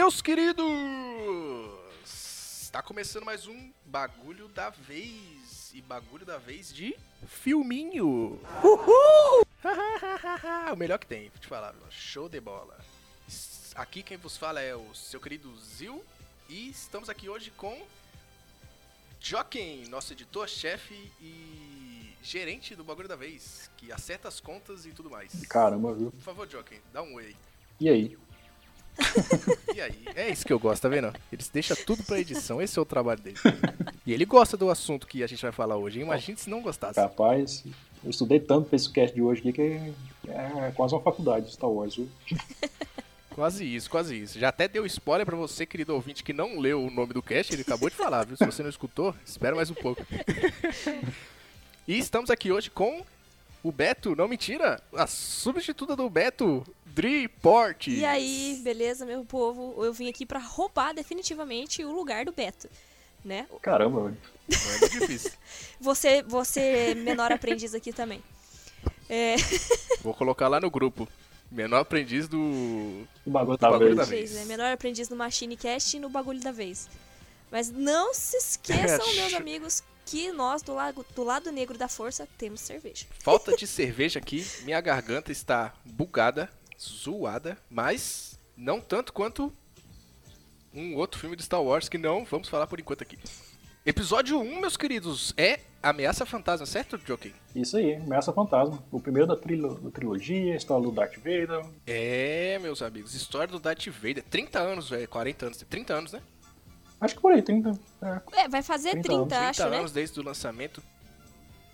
Meus queridos, está começando mais um bagulho da vez e bagulho da vez de filminho. Uhul! o melhor que tem, vou te falar, show de bola. Aqui quem vos fala é o seu querido Zil e estamos aqui hoje com Joaquim, nosso editor-chefe e gerente do bagulho da vez, que acerta as contas e tudo mais. Caramba, viu? Por favor, Joaquim, dá um oi. E aí? E aí? É isso que eu gosto, tá vendo? Eles deixam tudo pra edição, esse é o trabalho dele. E ele gosta do assunto que a gente vai falar hoje. Imagina se não gostasse. Capaz, eu estudei tanto pra esse cast de hoje aqui que é quase uma faculdade de Star Wars, viu? Quase isso, quase isso. Já até deu spoiler pra você, querido ouvinte, que não leu o nome do cast, ele acabou de falar, viu? Se você não escutou, espera mais um pouco. E estamos aqui hoje com o Beto, não mentira, a substituta do Beto, Dri Portes. E aí, beleza, meu povo? Eu vim aqui pra roubar definitivamente o lugar do Beto, né? Caramba, velho. Não é muito difícil. Você, você menor aprendiz aqui também. É, Vou colocar lá no grupo. Menor aprendiz do. O bagulho da bagulho vez. da vez, vez. né? Menor aprendiz no Machine Cast e no Bagulho da Vez. Mas não se esqueçam, meus amigos, que nós do lado, do lado negro da força temos cerveja. Falta de cerveja aqui, minha garganta está bugada, zoada, mas não tanto quanto um outro filme de Star Wars que não vamos falar por enquanto aqui. Episódio 1, meus queridos, é Ameaça Fantasma, certo, Joking? Isso aí, Ameaça Fantasma. O primeiro da, trilo- da trilogia, história do Darth Vader. É, meus amigos, história do Darth Vader. 30 anos, velho, 40 anos, 30 anos, né? Acho que por aí, 30. É. É, vai fazer 30 30, anos, 30 acho, né? anos desde o lançamento.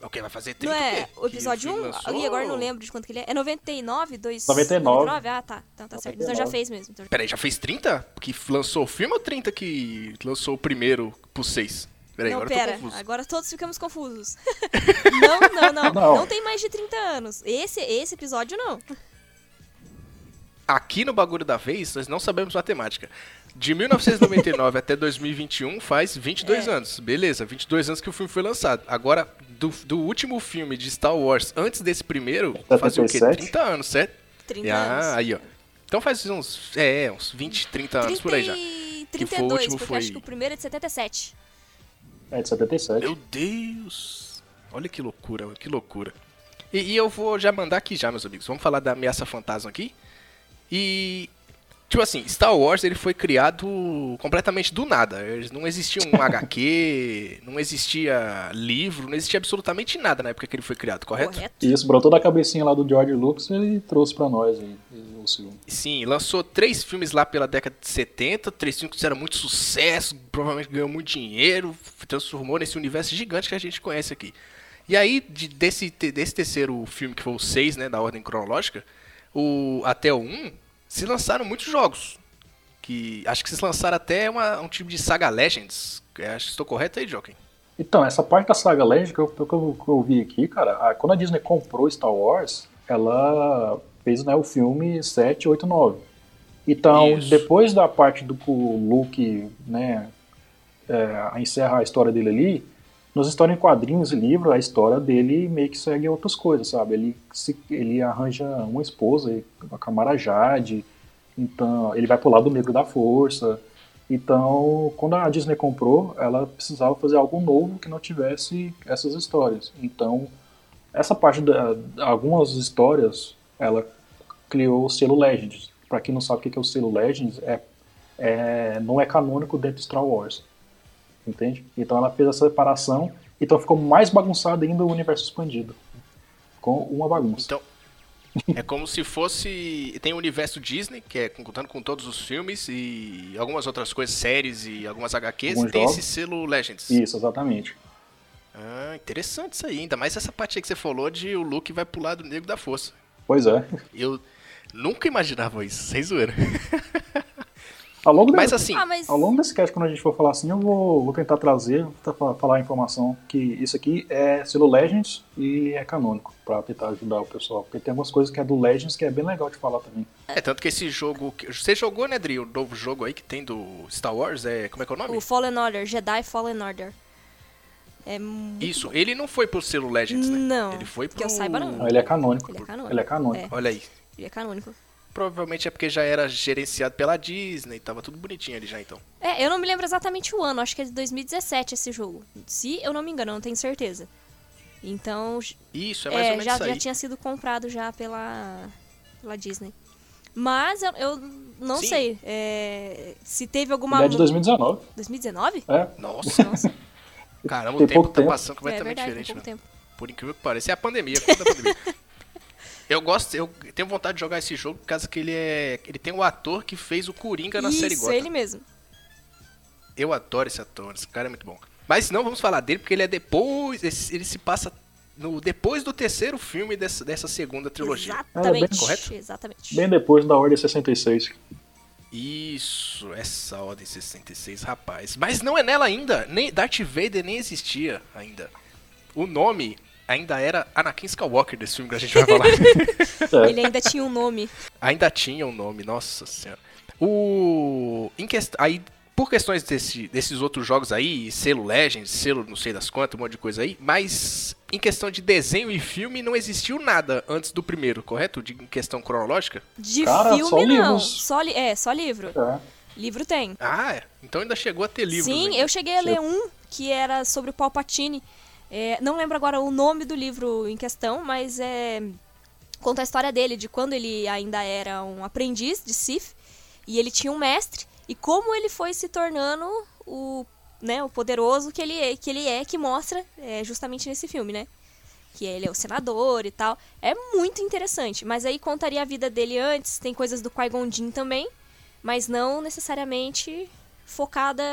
Ok, vai fazer 30 Não é o episódio Que 1? filme lançou- E agora eu não lembro de quanto que ele é. É 99? 2... 99. Ah, tá. Então tá certo. Então já 99. fez mesmo. Então... Peraí, já fez 30 que lançou o filme ou 30 que lançou o primeiro pro 6? Peraí, não, agora eu pera. Agora todos ficamos confusos. não, não, não, Não. não. tem mais de 30 anos. Esse, esse episódio não. Aqui no Bagulho da Vez, nós não sabemos matemática. De 1999 até 2021 faz 22 É. anos. Beleza, 22 anos que o filme foi lançado. Agora, do, do último filme de Star Wars, antes desse primeiro, fazia o quê? 77? 30 anos, certo? 30 E, ah, anos. aí, ó. Então faz uns, é, uns 20, 30 anos por aí já. e Que foi o 32, último, porque foi- acho que o primeiro é de 77. É de 77. Meu Deus! Olha que loucura, que loucura. E, e eu vou já mandar aqui já, meus amigos. Vamos falar da ameaça fantasma aqui. E tipo assim, Star Wars ele foi criado completamente do nada. Eles- Não existia um HQ, não existia livro, não existia absolutamente nada na época que ele foi criado, correto? Correto? Isso brotou da cabecinha lá do George Lucas e ele trouxe pra nós aí, o filme. Sim, lançou três filmes lá pela década de 70, três filmes que fizeram muito sucesso, provavelmente ganhou muito dinheiro, transformou nesse universo gigante que a gente conhece aqui. E aí, de- desse, desse terceiro filme, que foi o 6, né, da ordem cronológica, o, até o 1, se lançaram muitos jogos. Que acho que se lançaram até uma- um tipo de Saga Legends. É, Acho que estou correto aí, Joaquim? Então, essa parte da saga Legend que eu, que eu, que eu vi aqui, cara, a- quando a Disney comprou Star Wars, ela fez né, o filme 7, 8, 9. Então, Isso. depois da parte do que o Luke né, é, encerra a história dele ali, nos histórias em quadrinhos e livro, a história dele meio que segue outras coisas, sabe? Ele, se, ele arranja uma esposa, a Camara Jade, então ele vai pro lado negro da força. Então, quando a Disney comprou, ela precisava fazer algo novo que não tivesse essas histórias. Então, essa parte da algumas histórias, ela criou o selo Legends. Para quem não sabe o que é o selo Legends, é, é não é canônico dentro de Star Wars. Entende? Então ela fez essa separação, então ficou mais bagunçado ainda o universo expandido. Com uma bagunça. Então, é como se fosse. Tem o universo Disney, que é contando com todos os filmes e algumas outras coisas, séries e algumas HQs, Alguns e tem jogos. esse selo Legends. Isso, exatamente. Ah, interessante isso aí. Ainda mais essa parte aí que você falou de o Luke vai pro lado negro da força. Pois é. Eu nunca imaginava isso, sem zoeira. Ao longo, Mas desse, assim, Ah, mas... ao longo desse cast, quando a gente for falar assim, eu vou, vou tentar trazer, falar a informação que isso aqui é selo Legends e é canônico, pra tentar ajudar o pessoal. Porque tem algumas coisas que é do Legends que é bem legal de falar também. é tanto que esse jogo. que- Você jogou, né, Dri? O novo jogo aí que tem do Star Wars? É, como é que é o nome? O Fallen Order, Jedi Fallen Order. É Isso, ele não foi pro selo Legends, né? Não, Ele foi que pro. eu saiba, não. Não, ele é canônico. Ele é canônico. Ele é canônico. Olha aí. Ele é canônico. Provavelmente é porque já era gerenciado pela Disney, tava tudo bonitinho ali já então. É, eu não me lembro exatamente o ano, acho que é de 2017 esse jogo. Se eu não me engano, não tenho certeza. Então, Isso, é mais é, ou menos já, isso aí. já tinha sido comprado já pela, pela Disney. Mas eu, eu não Sim. sei é, se teve alguma... Ele é de 2019. 2019? É. Nossa, Nossa, caramba, Tem o tempo tá tempo. passando é completamente verdade, tem diferente, pouco né? tempo. Por incrível que pareça. É a pandemia, é da pandemia. Eu gosto, eu tenho vontade de jogar esse jogo por causa que ele é. Ele tem o ator que fez o Coringa na série Isso, Gotham. ele mesmo. Eu adoro esse ator, esse cara é muito bom. Mas não vamos falar dele porque ele é depois. Ele se passa no, depois do terceiro filme dessa, dessa segunda trilogia. Exatamente. bem correto? Exatamente. Bem depois da Ordem 66. Isso, essa Ordem 66, rapaz. Mas não é nela ainda. Nem Darth Vader nem existia ainda. O nome ainda era Anakin Skywalker desse filme que a gente vai falar. É. Ele ainda tinha um nome. ainda tinha um nome, nossa senhora. O. Em quest... Aí, por questões desse- desses outros jogos aí, selo Legends, selo não sei das quantas, um monte de coisa aí, mas em questão de desenho e filme não existiu nada antes do primeiro, correto? De, em questão cronológica? De Cara, filme, só não. livros. Só li é, só livro. É. Livro tem. Ah, é. Então ainda chegou a ter livros. Sim, ainda. eu cheguei a ler um que era sobre o Palpatine. É, não lembro agora o nome do livro em questão, mas é conta a história dele, de quando ele ainda era um aprendiz de Sith e ele tinha um mestre e como ele foi se tornando o, né, o poderoso que ele é, que ele é, que mostra é, justamente nesse filme, né? Que ele é o senador e tal. É muito interessante, mas aí contaria a vida dele antes, tem coisas do Qui-Gon Jinn também, mas não necessariamente focada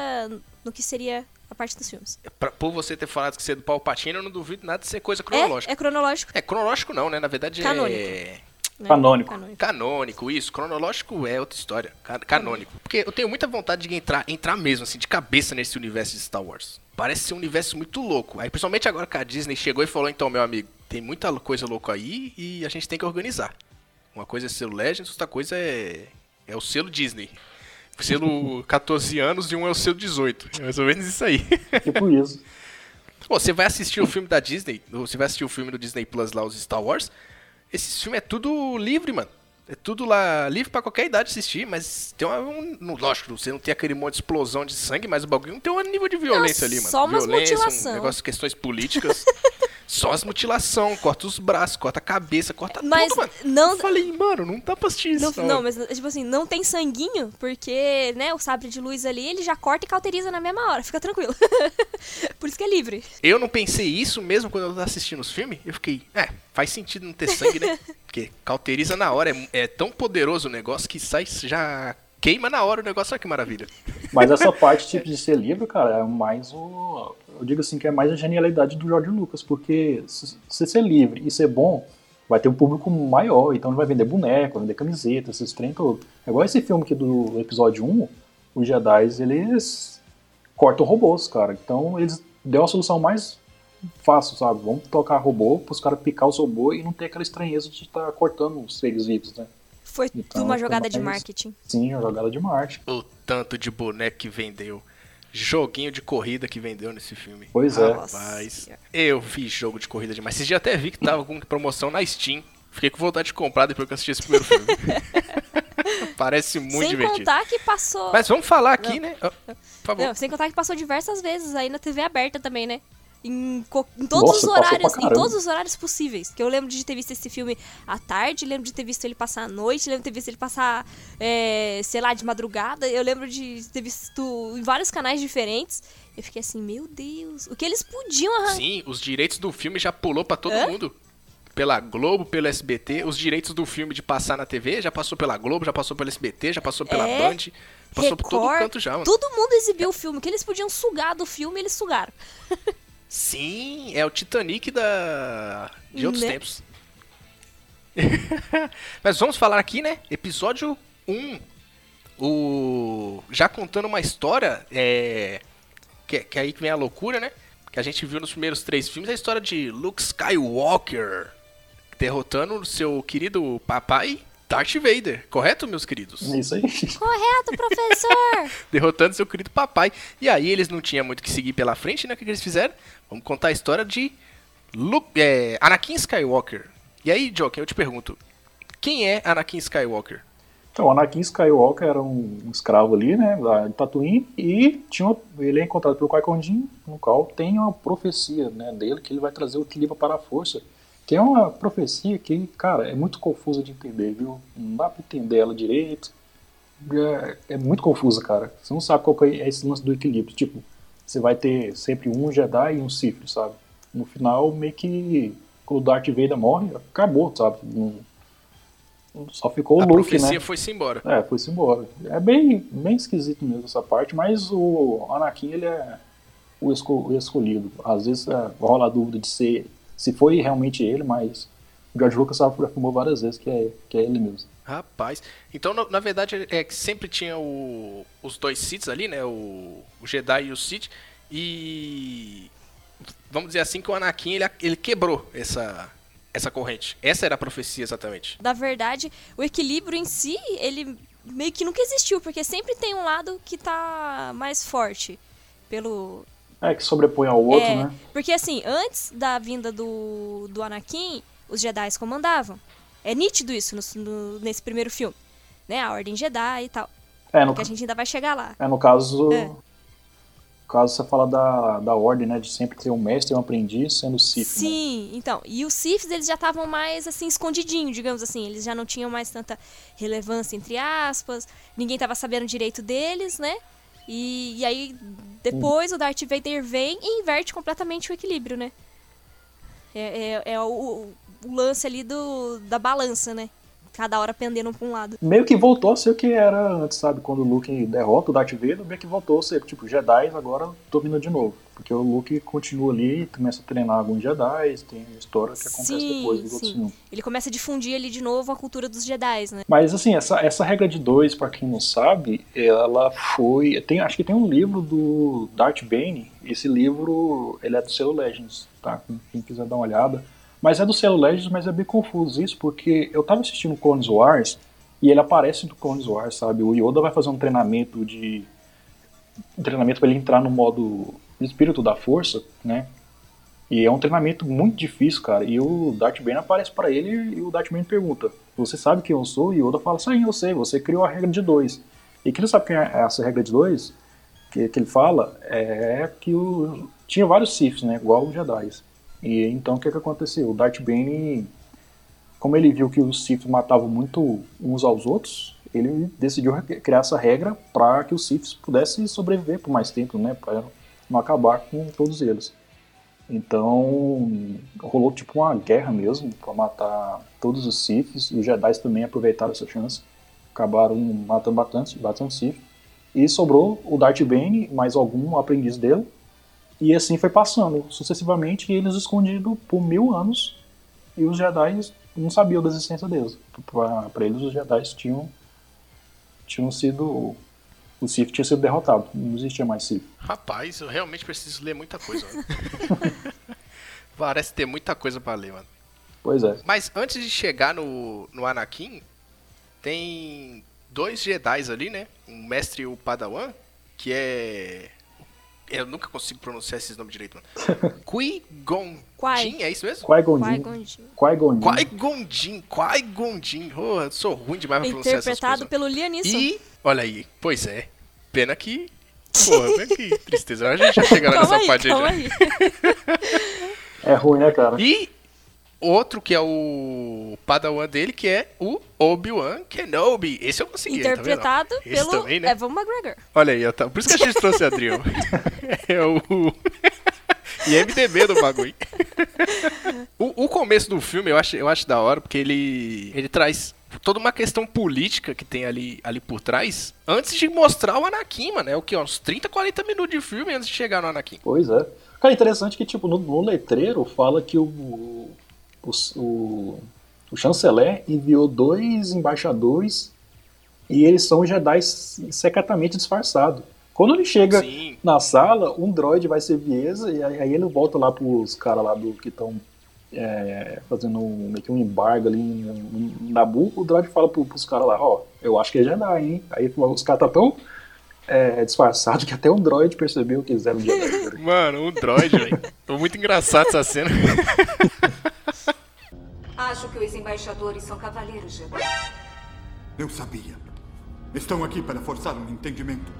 no que seria a parte dos filmes. Pra- por você ter falado que você é do Palpatine, eu não duvido nada de ser coisa cronológica. É, é cronológico. É, cronológico não, né? Na verdade Canônico. é. né? Canônico. Canônico, isso. Cronológico é outra história. Ca- Canônico. Porque eu tenho muita vontade de entrar, entrar mesmo, assim, de cabeça nesse universo de Star Wars. Parece ser um universo muito louco. Aí, principalmente agora que a Disney chegou e falou, então, meu amigo, tem muita coisa louca aí e a gente tem que organizar. Uma coisa é selo Legends, outra coisa é, é o selo Disney. O selo 14 anos e um é o selo 18. É mais ou menos isso aí. Tipo isso. Pô, você vai assistir o filme da Disney, ou você vai assistir o filme do Disney Plus lá, os Star Wars. Esse filme é tudo livre, mano. É tudo lá livre pra qualquer idade assistir, mas tem uma, um, lógico, você não tem aquele monte de explosão de sangue, mas o bagulho não tem um nível de violência ali, mano. só umas violência, mutilação. um negócio, questões políticas. só as mutilação, corta os braços, corta a cabeça, corta Mas tudo, mano. não- Eu falei, mano, não dá pra assistir isso. Não, não, mas tipo assim, não tem sanguinho, porque, né, o sabre de luz ali, ele já corta e cauteriza na mesma hora, fica tranquilo. Por isso que é livre. Eu não pensei isso mesmo quando eu tava assistindo os filmes. Eu fiquei, é, faz sentido não ter sangue, né? Porque cauteriza na hora. É, é tão poderoso o negócio que sai, já queima na hora o negócio. Olha que maravilha. Mas essa parte tipo de ser livre, cara, é mais o. Eu digo assim que é mais a genialidade do George Lucas, porque se se ser livre e ser bom, vai ter um público maior, então ele vai vender boneco, vai vender camiseta, esses trem todo. É igual esse filme aqui do episódio 1, os Jedi, eles cortam robôs, cara. Então eles deu a solução mais fácil, sabe? Vamos tocar robô pros caras picar os robôs e não ter aquela estranheza de estar cortando os seres vivos, né? Foi Então, uma foi jogada de marketing. Sim, a jogada de Marte. O tanto de boneco que vendeu. Joguinho de corrida que vendeu nesse filme. Pois é. Rapaz, eu vi jogo de corrida demais. Esses dias até vi que tava com promoção na Steam. Fiquei com vontade de comprar depois que eu assisti esse primeiro filme. Parece muito sem divertido. contar que passou. Mas vamos falar aqui, né? Ah, Por favor. Não, sem contar que passou diversas vezes aí na TV aberta também, né? Em, em todos Nossa, os horários, em todos os horários possíveis. Que eu lembro de ter visto esse filme à tarde, lembro de ter visto ele passar à noite, lembro de ter visto ele passar, é, sei lá, de madrugada. Eu lembro de ter visto em vários canais diferentes. Eu fiquei assim, meu Deus, o que eles podiam arrancar? Sim, os direitos do filme já pulou pra todo Hã? mundo. Pela Globo, pelo SBT, os direitos do filme de passar na TV já passou pela Globo, já passou pelo SBT, já passou pela É, Band, passou por todo Record, canto já, mano. Todo mundo exibiu o filme. O que eles podiam sugar do filme, eles sugaram. Sim, é o Titanic da de outros Né? tempos. Mas vamos falar aqui, né? Episódio 1. O já contando uma história é que, que aí que vem a loucura, né? Que a gente viu nos primeiros três filmes a história de Luke Skywalker derrotando o seu querido papai Darth Vader, correto, meus queridos? É isso aí. Correto, professor! derrotando seu querido papai. E aí eles não tinham muito que seguir pela frente, né? O que, que eles fizeram? Vamos contar a história de Luke, é, Anakin Skywalker. E aí, Joker, eu te pergunto, quem é Anakin Skywalker? Então, Anakin Skywalker era um, escravo ali, né, da Tatooine, e tinha, ele é encontrado pelo Qui-Gon no qual tem uma profecia, né, dele que ele vai trazer o equilíbrio para a força, que é uma profecia que, cara, é muito confusa de entender, viu? Não dá para entender ela direito. É, é, muito confusa, cara. Você não sabe qual é esse lance do equilíbrio. Tipo, você vai ter sempre um Jedi e um Sith, sabe? No final, meio que quando o Darth Vader morre, acabou, sabe? Não, só ficou o Luke, né? A profecia foi-se embora. É, foi-se embora. É bem, bem esquisito mesmo essa parte, mas o Anakin, ele é o escolhido. Às vezes é, rola a dúvida de ser, se foi realmente ele, mas o George Lucas afirmou várias vezes que é, que é ele mesmo. Rapaz, então na, na verdade é que sempre tinha o, os dois Siths ali, né? O, o Jedi e o Sith. E vamos dizer assim que o Anakin ele, ele quebrou essa, essa corrente. Essa era a profecia exatamente. Na verdade, o equilíbrio em si, ele meio que nunca existiu, porque sempre tem um lado que tá mais forte pelo é que sobrepõe ao outro, é, né? Porque assim, antes da vinda do, do Anakin, os Jedi comandavam. É nítido isso no, no, nesse primeiro filme, né? A Ordem Jedi e tal. É, no, que a gente ainda vai chegar lá. É, no caso, é caso você fala da, da ordem, né, de sempre ter um mestre e um aprendiz sendo Sith. Né? Sim, né? então, e os Siths eles já estavam mais assim escondidinhos, digamos assim, eles já não tinham mais tanta relevância entre aspas, ninguém estava sabendo direito deles, né? E, e aí depois hum. o Darth Vader vem e inverte completamente o equilíbrio, né? É, é, é o, o lance ali do, da balança, né? cada hora pendendo pra um lado. Meio que voltou a ser o que era antes, sabe? Quando o Luke derrota o Darth Vader, meio que voltou a ser, tipo, Jedi agora domina de novo. Porque o Luke continua ali, começa a treinar alguns Jedi, tem história que acontece sim, depois outros filmes. Ele começa a difundir ali de novo a cultura dos Jedi, né? Mas assim, essa, essa regra de dois, para quem não sabe, ela foi. Tem, acho que tem um livro do Darth Bane. Esse livro ele é do selo Legends, tá? Quem quiser dar uma olhada. Mas é do selo Legends, mas é bem confuso isso, porque eu tava assistindo Clones Wars e ele aparece no Clones Wars, sabe? O Yoda vai fazer um treinamento de. Um treinamento para ele entrar no modo espírito da força, né? E é um treinamento muito difícil, cara. E o Darth Bane aparece para ele e o Darth Bane pergunta: Você sabe quem eu sou? E o Yoda fala: Sim, eu sei, você criou a regra de dois. E quem não sabe quem é essa regra de dois, que, que ele fala, é que o, tinha vários Siths, né? Igual os Jedi. E então o que, que aconteceu? O Darth Bane, como ele viu que os Sith matavam muito uns aos outros, ele decidiu criar essa regra para que os Siths pudessem sobreviver por mais tempo, né? Para não acabar com todos eles. Então rolou tipo uma guerra mesmo para matar todos os Siths. Os Jedi também aproveitaram essa chance, acabaram matando bastante, bastante Sith. E sobrou o Darth Bane, mais algum aprendiz dele, e assim foi passando sucessivamente, e eles escondidos por mil anos, e os Jedi não sabiam da existência deles. Para eles, os Jedi tinham, tinham sido. O Sith tinha sido derrotado, não existia mais Sith. Rapaz, eu realmente preciso ler muita coisa. Parece ter muita coisa para ler, mano. Pois é. Mas antes de chegar no, no Anakin, tem dois Jedi ali, né? Um mestre e o Padawan, que é eu nunca consigo pronunciar esses nomes direito, mano. Qui-Gon Jin, é isso mesmo? Qui-Gon Jin. Qui-Gon Jin. Qui-Gon Jin. Qui-Gon Jin. Oh, eu sou ruim demais pra pronunciar essas coisas. Interpretado pelo Lianisson. E, olha aí, pois é. Pena que... Porra, que tristeza. A gente já chegou nessa aí, parte aí. aí. é ruim, né, cara? E outro que é o Padawan dele, que é o Obi-Wan Kenobi. Esse eu consegui, tá Interpretado tá pelo também, né? Evan McGregor. Olha aí, tá... por isso que a gente trouxe a Adriel. é o... IMDB do bagulho. o, o começo do filme eu acho, eu acho da hora, porque ele, ele traz toda uma questão política que tem ali, ali por trás, antes de mostrar o Anakin, mano. É o que? Uns 30, 40 minutos de filme antes de chegar no Anakin. Pois é. Cara, interessante que, tipo, no, no letreiro fala que o, o, o, o chanceler enviou dois embaixadores e eles são Jedi secretamente disfarçados. Quando ele chega Sim. na sala, um droid vai ser Viesa e aí ele volta lá pros caras lá do que estão é, fazendo um, meio que um embargo ali em, em Nabu, o droid fala pro, pros caras lá, ó, oh, eu acho que é Jedi, hein? Aí os caras tá tão é, disfarçado que até um droid percebeu que eles eram Jedi. Mano, um droid, velho. Tô muito engraçado essa cena. Acho que os embaixadores são cavaleiros Jedi. Eu sabia. Estão aqui para forçar um entendimento.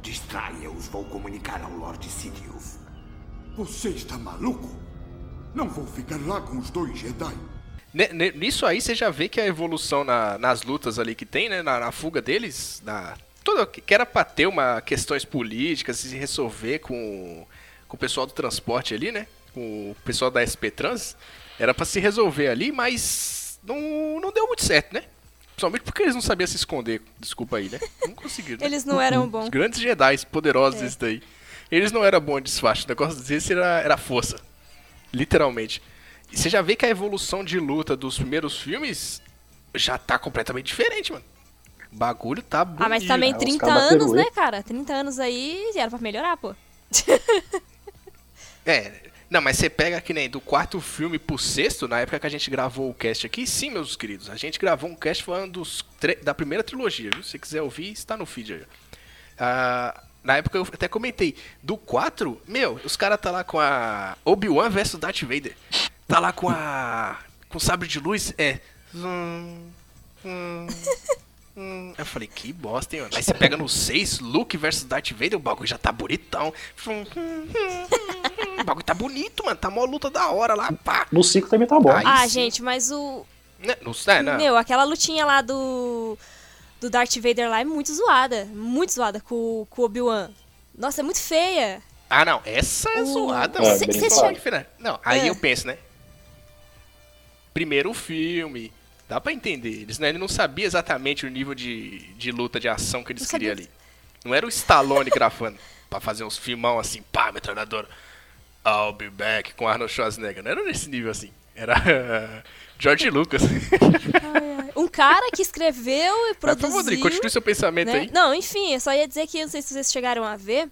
Distraia-os, vou comunicar ao Lord Sidious. Você está maluco? Não vou ficar lá com os dois Jedi. Nisso aí você já vê que a evolução na- nas lutas ali que tem, né? Na, na fuga deles, na, toda, que era pra ter uma questões políticas e se resolver com, com o pessoal do transporte ali, né? Com o pessoal da SP Trans. Era pra se resolver ali, mas não, não deu muito certo, né? Principalmente porque eles não sabiam se esconder. Desculpa aí, né? Não conseguiram. né? Eles não eram Os bons. grandes Jedi poderosos É. esse daí. Eles não eram bons de disfarce. O negócio desse era, era força. Literalmente. E você já vê que a evolução de luta dos primeiros filmes já tá completamente diferente, mano. O bagulho tá bonito. Ah, mas também os 30 caras bateram anos, né, ele. cara? 30 anos aí era pra melhorar, pô. É, não, mas você pega que nem do quarto filme pro sexto, na época que a gente gravou o cast aqui, sim, meus queridos, a gente gravou um cast falando da primeira trilogia, viu? Se quiser ouvir, está no feed aí. Ah, na época eu até comentei, do 4, meu, os caras tá lá com a Obi-Wan versus Darth Vader. Tá lá com a. com sabre de luz, é. Zum, hum, hum. Eu falei, que bosta, hein, mano. Aí você pega no 6, Luke versus Darth Vader, o bagulho já tá bonitão. O bagulho tá bonito, mano. Tá mó luta da hora lá, pá. No 5 também tá bom. Aí ah, sim. gente, mas o. Né, Não, é, não. Meu, aquela lutinha lá do. Do Darth Vader lá é muito zoada. Muito zoada com, com o Obi-Wan. Nossa, é muito feia. Ah, não. Essa é O- zoada, É, mano. final. Não, aí É. eu penso, né? Primeiro filme. Dá pra entender. Eles, né, ele não sabia exatamente o nível de, de luta, de ação que eles Não queriam sabia. ali. Não era o Stallone gravando pra fazer uns filmão assim, pá, metralhadora. I'll be back com Arnold Schwarzenegger. Não era nesse nível assim. Era George Lucas. Um cara que escreveu e Mas, produziu. favor, Rodrigo, continue seu pensamento né? aí. Não, enfim, eu só ia dizer que, não sei se vocês chegaram a ver,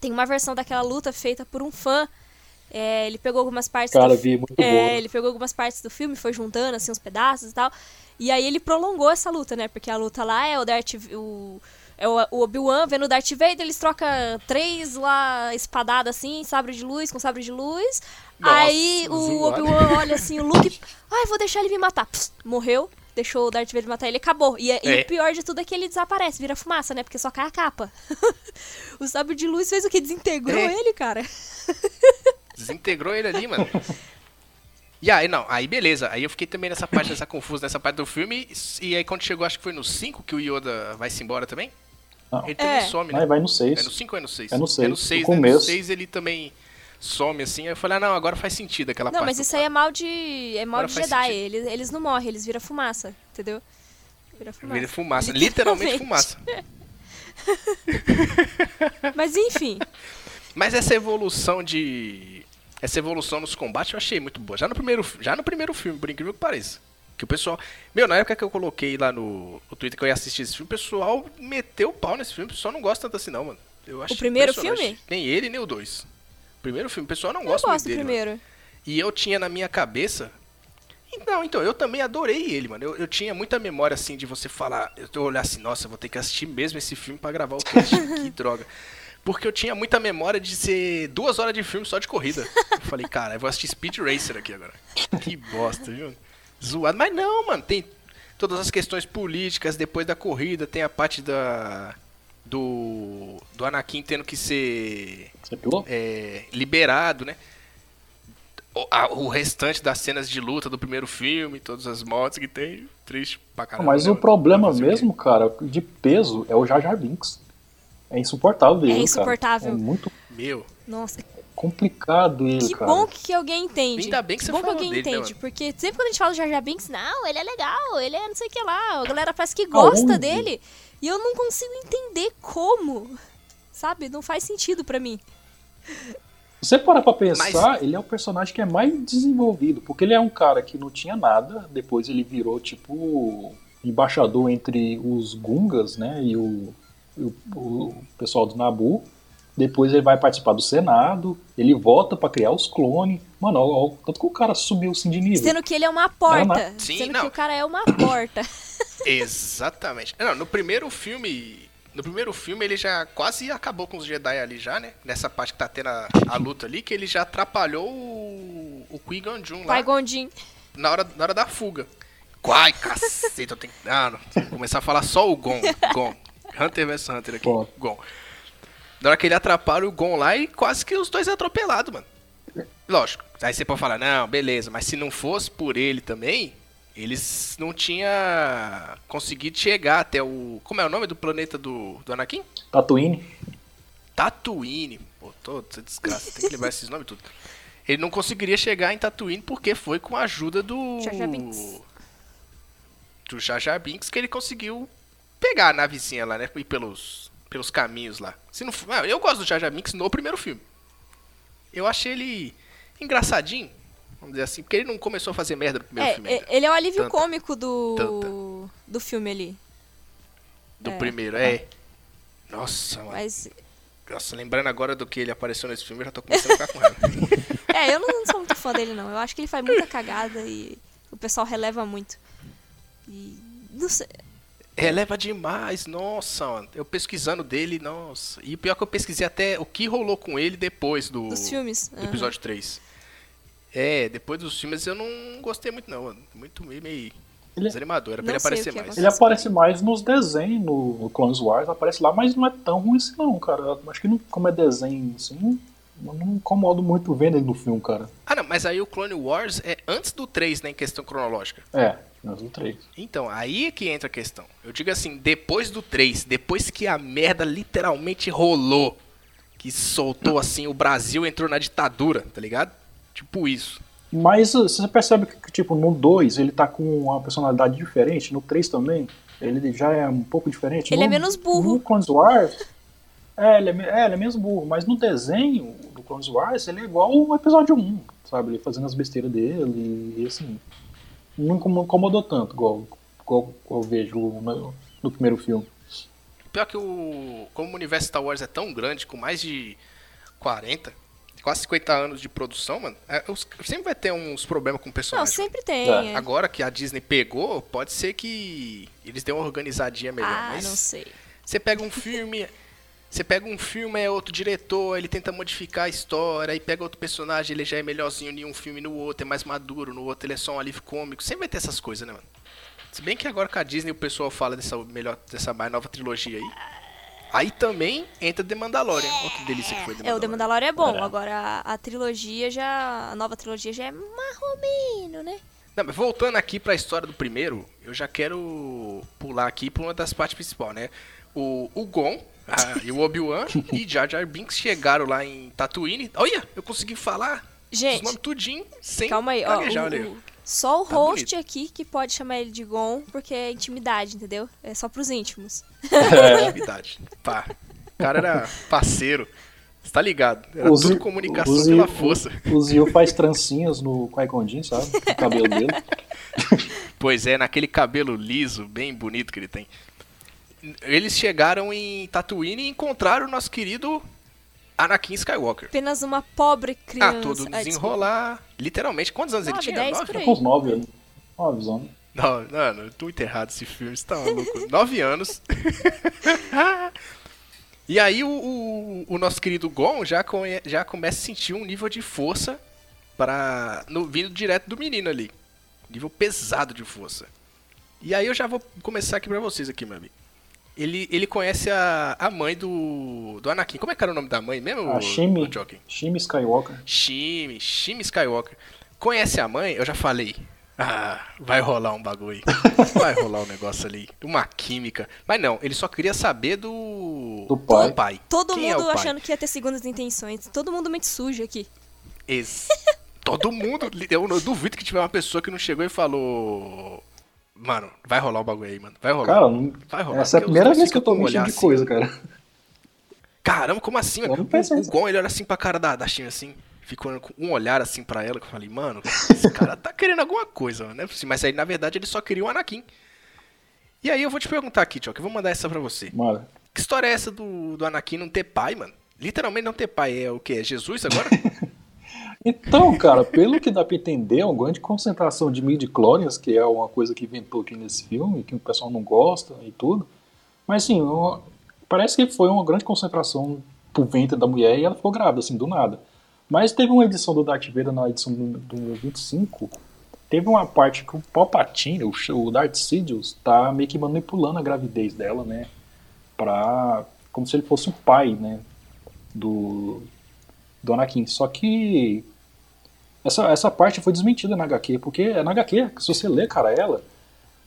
tem uma versão daquela luta feita por um fã. É, ele pegou algumas partes Cara, do vi, muito é, boa. ele pegou algumas partes do filme, foi juntando assim uns pedaços e tal. E aí ele prolongou essa luta, né? Porque a luta lá é o Darth o é o, o Obi-Wan vendo o Darth Vader, eles trocam três lá espadadas assim, sabre de luz com sabre de luz. Nossa, aí o. Obi-Wan olha assim, o Luke, ai, vou deixar ele me matar. Pss, morreu. Deixou o Darth Vader matar ele, acabou. E, e É. o pior de tudo é que ele desaparece, vira fumaça, né? Porque só cai a capa. o sabre de luz fez o que? Desintegrou É. ele, cara. Desintegrou ele ali, mano. E aí, não, aí beleza. Aí eu fiquei também nessa parte, nessa confusa nessa parte do filme. E aí quando chegou, acho que foi no 5 que o Yoda vai se embora também. Não. Ele também É. some, né? Vai, vai no É 6. no 5 ou é no 6? É no seis, É no 6, no né? No começo. 6 ele também some assim. Aí eu falei, ah, não, agora faz sentido aquela Não, parte. mas do isso aí é mal de. É mal Agora de Jedi. Eles, eles não morrem, eles viram fumaça, entendeu? Vira fumaça. Vira fumaça. Literalmente Literalmente. fumaça. Mas enfim. Mas essa evolução de. Essa evolução nos combates eu achei muito boa. Já no primeiro, já no primeiro filme, por incrível que pareça. Que o pessoal. Meu, na época que eu coloquei lá no, no Twitter que eu ia assistir esse filme, o pessoal meteu o pau nesse filme. O pessoal não gosta tanto assim, não, mano. Eu acho primeiro impressionante. filme? Nem ele, nem o dois. O primeiro filme. O pessoal não Eu gosta muito dele. mano. primeiro. E eu tinha na minha cabeça. Não, então, eu também adorei ele, mano. Eu, eu tinha muita memória, assim, de você falar. Eu olhar assim, nossa, vou ter que assistir mesmo esse filme pra gravar o cast. que droga. Porque eu tinha muita memória de ser duas horas de filme só de corrida. Eu falei, cara, eu vou assistir Speed Racer aqui agora. Que bosta, viu? Zoado. Mas não, mano, tem todas as questões políticas depois da corrida, tem a parte da. Do. Do Anakin tendo que ser é, liberado, né? O, a- o restante das cenas de luta do primeiro filme, todas as mortes que tem, triste pra caramba. Mas né, o mano? problema mesmo, cara, de peso é o Jar Jar Binks. É insuportável ele, insuportável. Cara. É muito Meu, Nossa, complicado ele, que cara. bom que alguém entende. Ainda bem que você bom que falou alguém dele, né, entende. mano? porque sempre quando a gente fala do Jar Jar Binks, não, ele é legal, ele é não sei o que lá. A galera parece que gosta Aonde? dele. E eu não consigo entender como. Sabe? Não faz sentido pra mim. Se você parar pra pensar, Mas- ele é o personagem que é mais desenvolvido, porque ele é um cara que não tinha nada, depois ele virou, tipo, embaixador entre os Gungas, né, e o, o, o pessoal do Nabu. Depois ele vai participar do Senado, ele volta pra criar os clones. Mano, ó, ó, tanto que o cara subiu assim de nível. Sendo que ele é uma porta. Não, Sim, Sendo não. que o cara é uma porta. exatamente. Não, no primeiro filme. No primeiro filme ele já quase acabou com os Jedi ali já, né? Nessa parte que tá tendo a, a luta ali, que ele já atrapalhou o, o Qui-Gon Jinn lá. Na hora, na hora da fuga. Ai, caceta, eu tenho que. Ah, não. Vou começar a falar só o Gon. Gon. Hunter vs Hunter aqui. Gon. Gon. Na hora que ele atrapalha o Gon lá e quase que os dois é atropelado, mano. Lógico. Aí você pode falar, não, beleza, mas se não fosse por ele também, eles não tinham conseguido chegar até o. Como é o nome do planeta do, do Anakin? Tatooine. Tatooine. Pô, tô, essa desgraça, tem que lembrar esses nomes tudo. Ele não conseguiria chegar em Tatooine porque foi com a ajuda do. Jar Jar Binks. Do Jar Jar Binks que ele conseguiu pegar a navezinha lá, né? Ir pelos, pelos caminhos lá. Se não, ah, eu gosto do Jar Jar Binks no primeiro filme. Eu achei ele engraçadinho, vamos dizer assim, porque ele não começou a fazer merda no primeiro É, filme é, ainda. ele é o alívio Tanta. cômico do, Tanta. do filme ali. Do é. primeiro, é. Nossa, mano. Mas. Nossa, lembrando agora do que ele apareceu nesse filme, eu já tô começando a ficar com raiva. É, eu não, não sou muito fã dele, não. Eu acho que ele faz muita cagada e o pessoal releva muito. E. Não sei. Releva demais, nossa, mano. Eu pesquisando dele, nossa. E o pior é que eu pesquisei até o que rolou com ele depois do, Dos filmes. do episódio 3. É, depois dos filmes eu não gostei muito não, mano. Muito meio, meio Ele- desanimador, era pra Não ele aparecer mais. Ele aparece mais nos desenhos, no, Clones Wars, aparece lá, mas não é tão ruim assim não, cara. Eu Acho que não, como é desenho assim, eu não me incomodo muito vendo ele no filme, cara. Ah, não, mas aí o Clone Wars é antes do 3, né, em questão cronológica. É, do 3. Então, aí é que entra a questão. Eu digo assim, depois do 3, depois que a merda literalmente rolou, que soltou assim, o Brasil entrou na ditadura, tá ligado? Tipo isso. Mas uh, você percebe que, tipo, no 2 ele tá com uma personalidade diferente, no 3 também, ele já é um pouco diferente. Ele no, é menos burro. No Clones Wars, é ele é, é, ele é menos burro, mas no desenho do Clones Wars ele é igual o episódio 1, sabe? Ele fazendo as besteiras dele e assim, não incomo- incomodou tanto, igual, igual eu vejo no, no primeiro filme. Pior que o. Como o universo Star Wars é tão grande, com mais de 40, quase 50 anos de produção, mano, é, os- sempre vai ter uns problemas com o Não, personagem. sempre tem. É. é. Agora que a Disney pegou, pode ser que eles dêem uma organizadinha melhor. Ah, mas não sei. você pega um filme. Você pega um filme, é outro diretor, ele tenta modificar a história, aí pega outro personagem, ele já é melhorzinho em um filme no outro, é mais maduro, no outro ele é só um alívio cômico. Sempre vai ter essas coisas, né, mano? Se bem que agora com a Disney o pessoal fala dessa melhor, dessa mais nova trilogia aí. Aí também entra The Mandalorian. Olha que delícia que foi The É, o The Mandalorian. Mandalorian é bom. Agora a, a trilogia já. A nova trilogia já é marromeno, né? Não, mas voltando aqui pra história do primeiro, eu já quero pular aqui pra uma das partes principais, né? O, o Gon a- e o Obi-Wan e Jar Jar Binks chegaram lá em Tatooine. Olha, eu consegui falar os Gente, nomes tudinho sem calma aí, ó. gaguejar, o- o- só o Tá host bonito. aqui que pode chamar ele de Gon, porque é intimidade, entendeu? É só pros íntimos. Intimidade. Pá. O cara era parceiro. Você tá ligado? Era O tudo comunicação o Zio- pela força. O Zio faz trancinhas no Qui-Gon sabe? No cabelo dele. Pois é, naquele cabelo liso, bem bonito que ele tem. Eles chegaram em Tatooine e encontraram o nosso querido Anakin Skywalker. Apenas uma pobre criança. Ah, todo Ah, desculpa. desenrolar. Literalmente, quantos anos ele Nove, tinha? dez Nove? por aí. Com uns nove ali. Nove anos. Não, tô muito errado esse filme, você tá maluco. Nove anos. e aí o, o, o nosso querido Gon já, conhe- já começa a sentir um nível de força para no, vindo direto do menino ali. Nível pesado de força. E aí eu já vou começar aqui pra vocês aqui, meu amigo. Ele, ele conhece a, a mãe do, do Anakin. Como é que era o nome da mãe mesmo? A ô- Shimi? Shimi Skywalker. Shimi, Shimi Skywalker. Conhece a mãe? Eu já falei. Ah, vai rolar um bagulho. Vai rolar um negócio ali. Uma química. Mas não, ele só queria saber do. Do pai. Todo Quem é mundo pai? achando que ia ter segundas intenções. Todo mundo mente sujo aqui. Ex- Todo mundo. Eu duvido que tiver uma pessoa que não chegou e falou. Mano, vai rolar um bagulho aí, mano. Vai rolar. Cara, não- vai rolar. essa é a primeira vez que eu tô olhar de assim, coisa, cara. Caramba, como assim, Eu não pensei O, o. Gon, ele olha assim pra cara da, da Shin, assim, ficou com um olhar assim pra ela, que eu falei, mano, esse cara tá querendo alguma coisa, mano, né? Mas aí, na verdade, ele só queria o Anakin. E aí eu vou te perguntar aqui, Tio, que eu vou mandar essa pra você. Mano, Que história é essa do, do Anakin não ter pai, mano? Literalmente não ter pai, é o quê? É Jesus agora? Então, cara, pelo que dá pra entender, é uma grande concentração de midi-chlorians, que é uma coisa que inventou aqui nesse filme, que o pessoal não gosta e tudo. Mas, assim, parece que foi uma grande concentração pro ventre da mulher e ela ficou grávida, assim, do nada. Mas teve uma edição do Darth Vader, na edição do, do 25, teve uma parte que o Palpatine, o, o Darth Sidious, tá meio que manipulando a gravidez dela, né? Pra, como se ele fosse o pai, né? Do, do Anakin. Só que essa, essa parte foi desmentida na HQ, porque na HQ, se você ler, cara, ela,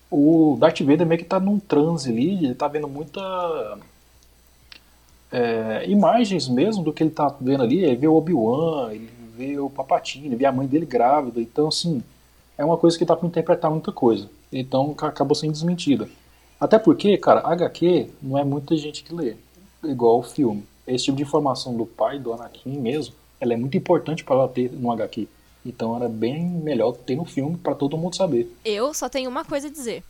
o Darth Vader meio que tá num transe ali, ele tá vendo muita é, imagens mesmo do que ele tá vendo ali, ele vê o Obi-Wan, ele vê o Papatini, ele vê a mãe dele grávida, então assim, é uma coisa que dá para interpretar muita coisa. Então acabou sendo desmentida. Até porque, cara, HQ não é muita gente que lê, igual o filme. Esse tipo de informação do pai, do Anakin mesmo, ela é muito importante para ela ter no HQ. Então era bem melhor ter no filme para todo mundo saber. Eu só tenho uma coisa a dizer.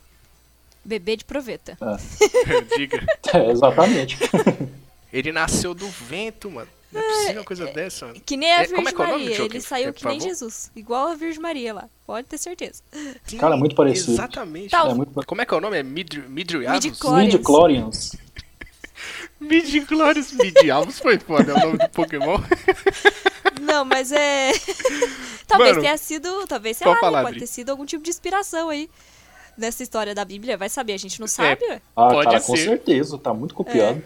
Bebê de proveta. É. Diga. É, exatamente. Ele nasceu do vento, mano. Não é possível uma coisa dessa, mano. Que nem a É, Virgem como é que é o nome, Maria. Ele saiu É, que nem? Jesus. Igual a Virgem Maria lá. Pode ter certeza. Cara, muito parecido. Exatamente. Tal- É muito Como é que é o nome? É Midri- Midriavos? Midi-chlorians. Midi-chlorians. Midichlorians. Midiavos foi foda, é o nome do Pokémon. Não, mas é. talvez Mano, tenha sido. Talvez, sei pode lá, falar, pode ter sido algum tipo de inspiração aí. Nessa história da Bíblia. Vai saber, a gente não sabe, ué. Ah, Pode cara, com ser. certeza, tá muito copiado.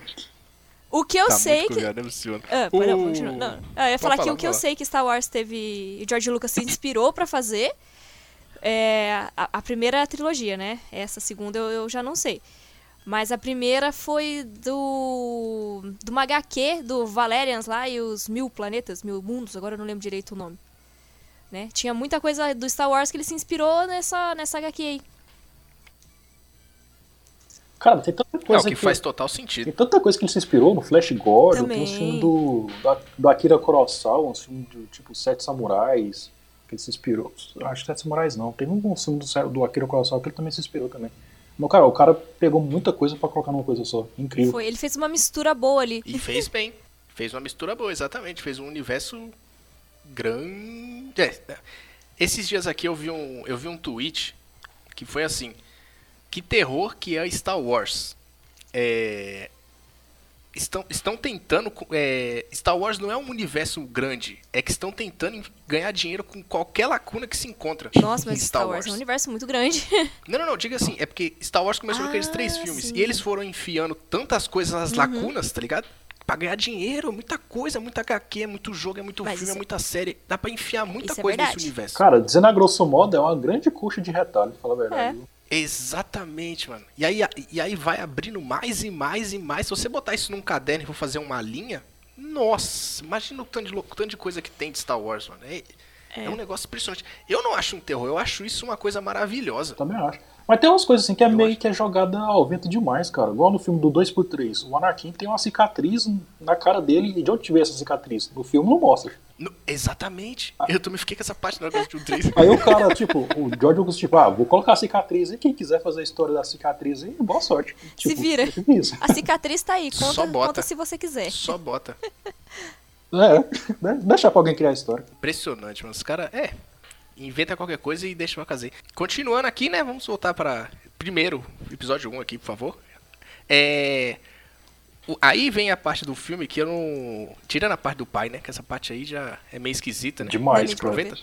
O que eu tá sei muito que. copiado, é. Ah, pera, O- continua. Não, ah, eu ia falar que o que eu sei que Star Wars teve. George Lucas se inspirou pra fazer é a, a primeira trilogia, né? Essa segunda eu, eu já não sei. Mas a primeira foi do. do uma HQ do Valerians lá e os Mil Planetas, Mil Mundos, agora eu não lembro direito o nome. Né? Tinha muita coisa do Star Wars que ele se inspirou nessa, nessa HQ aí. Cara, tem tanta Não, coisa que faz total sentido. Tem tanta coisa que ele se inspirou no Flash Gordon, tem um filme do, do, do Akira Kurosawa, um filme do tipo Sete Samurais, que ele se inspirou. Acho que Sete Samurais não, tem um filme do, do Akira Kurosawa que ele também se inspirou também. Mas, cara, o cara pegou muita coisa pra colocar numa coisa só. Incrível. Foi, ele fez uma mistura boa ali. E fez bem. Fez uma mistura boa, exatamente. Fez um universo grande. É, esses dias aqui eu vi um, eu vi um tweet que foi assim: Que terror que é Star Wars? É, estão, estão tentando. é, Star Wars não é um universo grande, é que estão tentando ganhar dinheiro com qualquer lacuna que se encontra. Nossa, mas em Star Wars é um universo muito grande. Não, não, não, diga assim, é porque Star Wars começou com aqueles Ah, três filmes. sim. E eles foram enfiando tantas coisas nas lacunas, tá ligado? Pra ganhar dinheiro, muita coisa, muita HQ, é muito jogo, é muito Mas filme, é muita série. Dá pra enfiar muita é coisa nesse verdade. universo. Cara, dizendo a grosso modo, é uma grande coxa de retalho, pra falar a verdade. É. Exatamente, mano. E aí, e aí vai abrindo mais e mais e mais. Se você botar isso num caderno e for fazer uma linha, nossa, imagina o tanto de, o tanto de coisa que tem de Star Wars, mano. É, é um negócio impressionante. Eu não acho um terror, eu acho isso uma coisa maravilhosa. Também acho. Mas tem umas coisas assim que é Eu meio acho. que é jogada ao vento demais, cara. Igual no filme do 2x3. O Anakin tem uma cicatriz na cara dele. E de onde tiver essa cicatriz? No filme não mostra. No- exatamente. Eu também fiquei com essa parte na hora que eu o 3. Aí o cara, tipo, o George Lucas, tipo, ah, vou colocar a cicatriz e quem quiser fazer a história da cicatriz aí, boa sorte. Tipo, vira. tipo isso. A cicatriz tá aí, Só conta, bota. conta se você quiser. Só bota. É, né? deixa pra alguém criar a história. Impressionante, mano. Os caras, é, inventa qualquer coisa e deixa pra fazer. Continuando aqui, né, vamos voltar para primeiro episódio 1 aqui, por favor. É... Aí vem a parte do filme que eu não... Tirando a parte do pai, né, que essa parte aí já é meio esquisita, né? Demais, aproveita.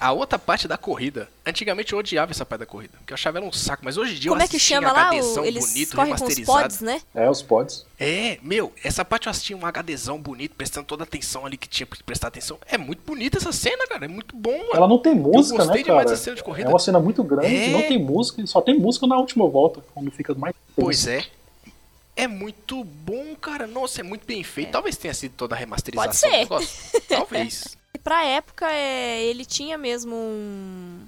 A outra parte da corrida. Antigamente eu odiava essa parte da corrida, porque eu achava ela um saco, mas hoje em dia Como eu é que chama lá? HDzão eles bonito, correm com os pods, né? É, os pods. É, meu, essa parte eu assisti um HDzão bonito, prestando toda a atenção ali que tinha que prestar atenção. É muito bonita essa cena, cara. É muito bom, mano. Ela não tem música, gostei né, demais cara? dessa cena de corrida. É uma cena muito grande, É. não tem música, só tem música na última volta, quando fica mais Pois é. É muito bom, cara. Nossa, é muito bem feito. Talvez tenha sido toda a remasterização Pode ser. Talvez. E pra época, é, ele tinha mesmo um,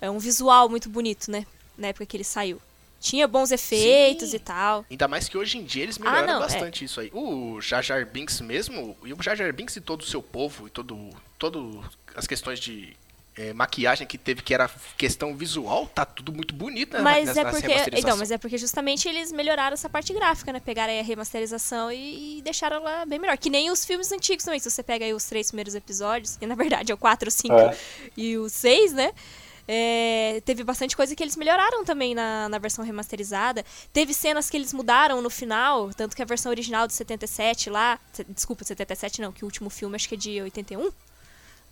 é, um visual muito bonito, né? Na época que ele saiu. Tinha bons efeitos Sim. e tal. Ainda mais que hoje em dia eles melhoraram Ah, não, bastante isso aí. O Jar Jar Binks mesmo, e o Jar Jar Binks e todo o seu povo, e todo, todo as questões de é, maquiagem que teve, que era questão visual, tá tudo muito bonito, né? Mas nessa- é porque. Então, mas é porque justamente eles melhoraram essa parte gráfica, né? Pegaram aí a remasterização e, e deixaram ela bem melhor. Que nem os filmes antigos também. Se você pega aí os três primeiros episódios, que na verdade é o 4, o 5 É. e o 6, né? É, teve bastante coisa que eles melhoraram também na, na versão remasterizada. Teve cenas que eles mudaram no final, tanto que a versão original de 77 lá. Desculpa, 77 não, que o último filme acho que é de 81.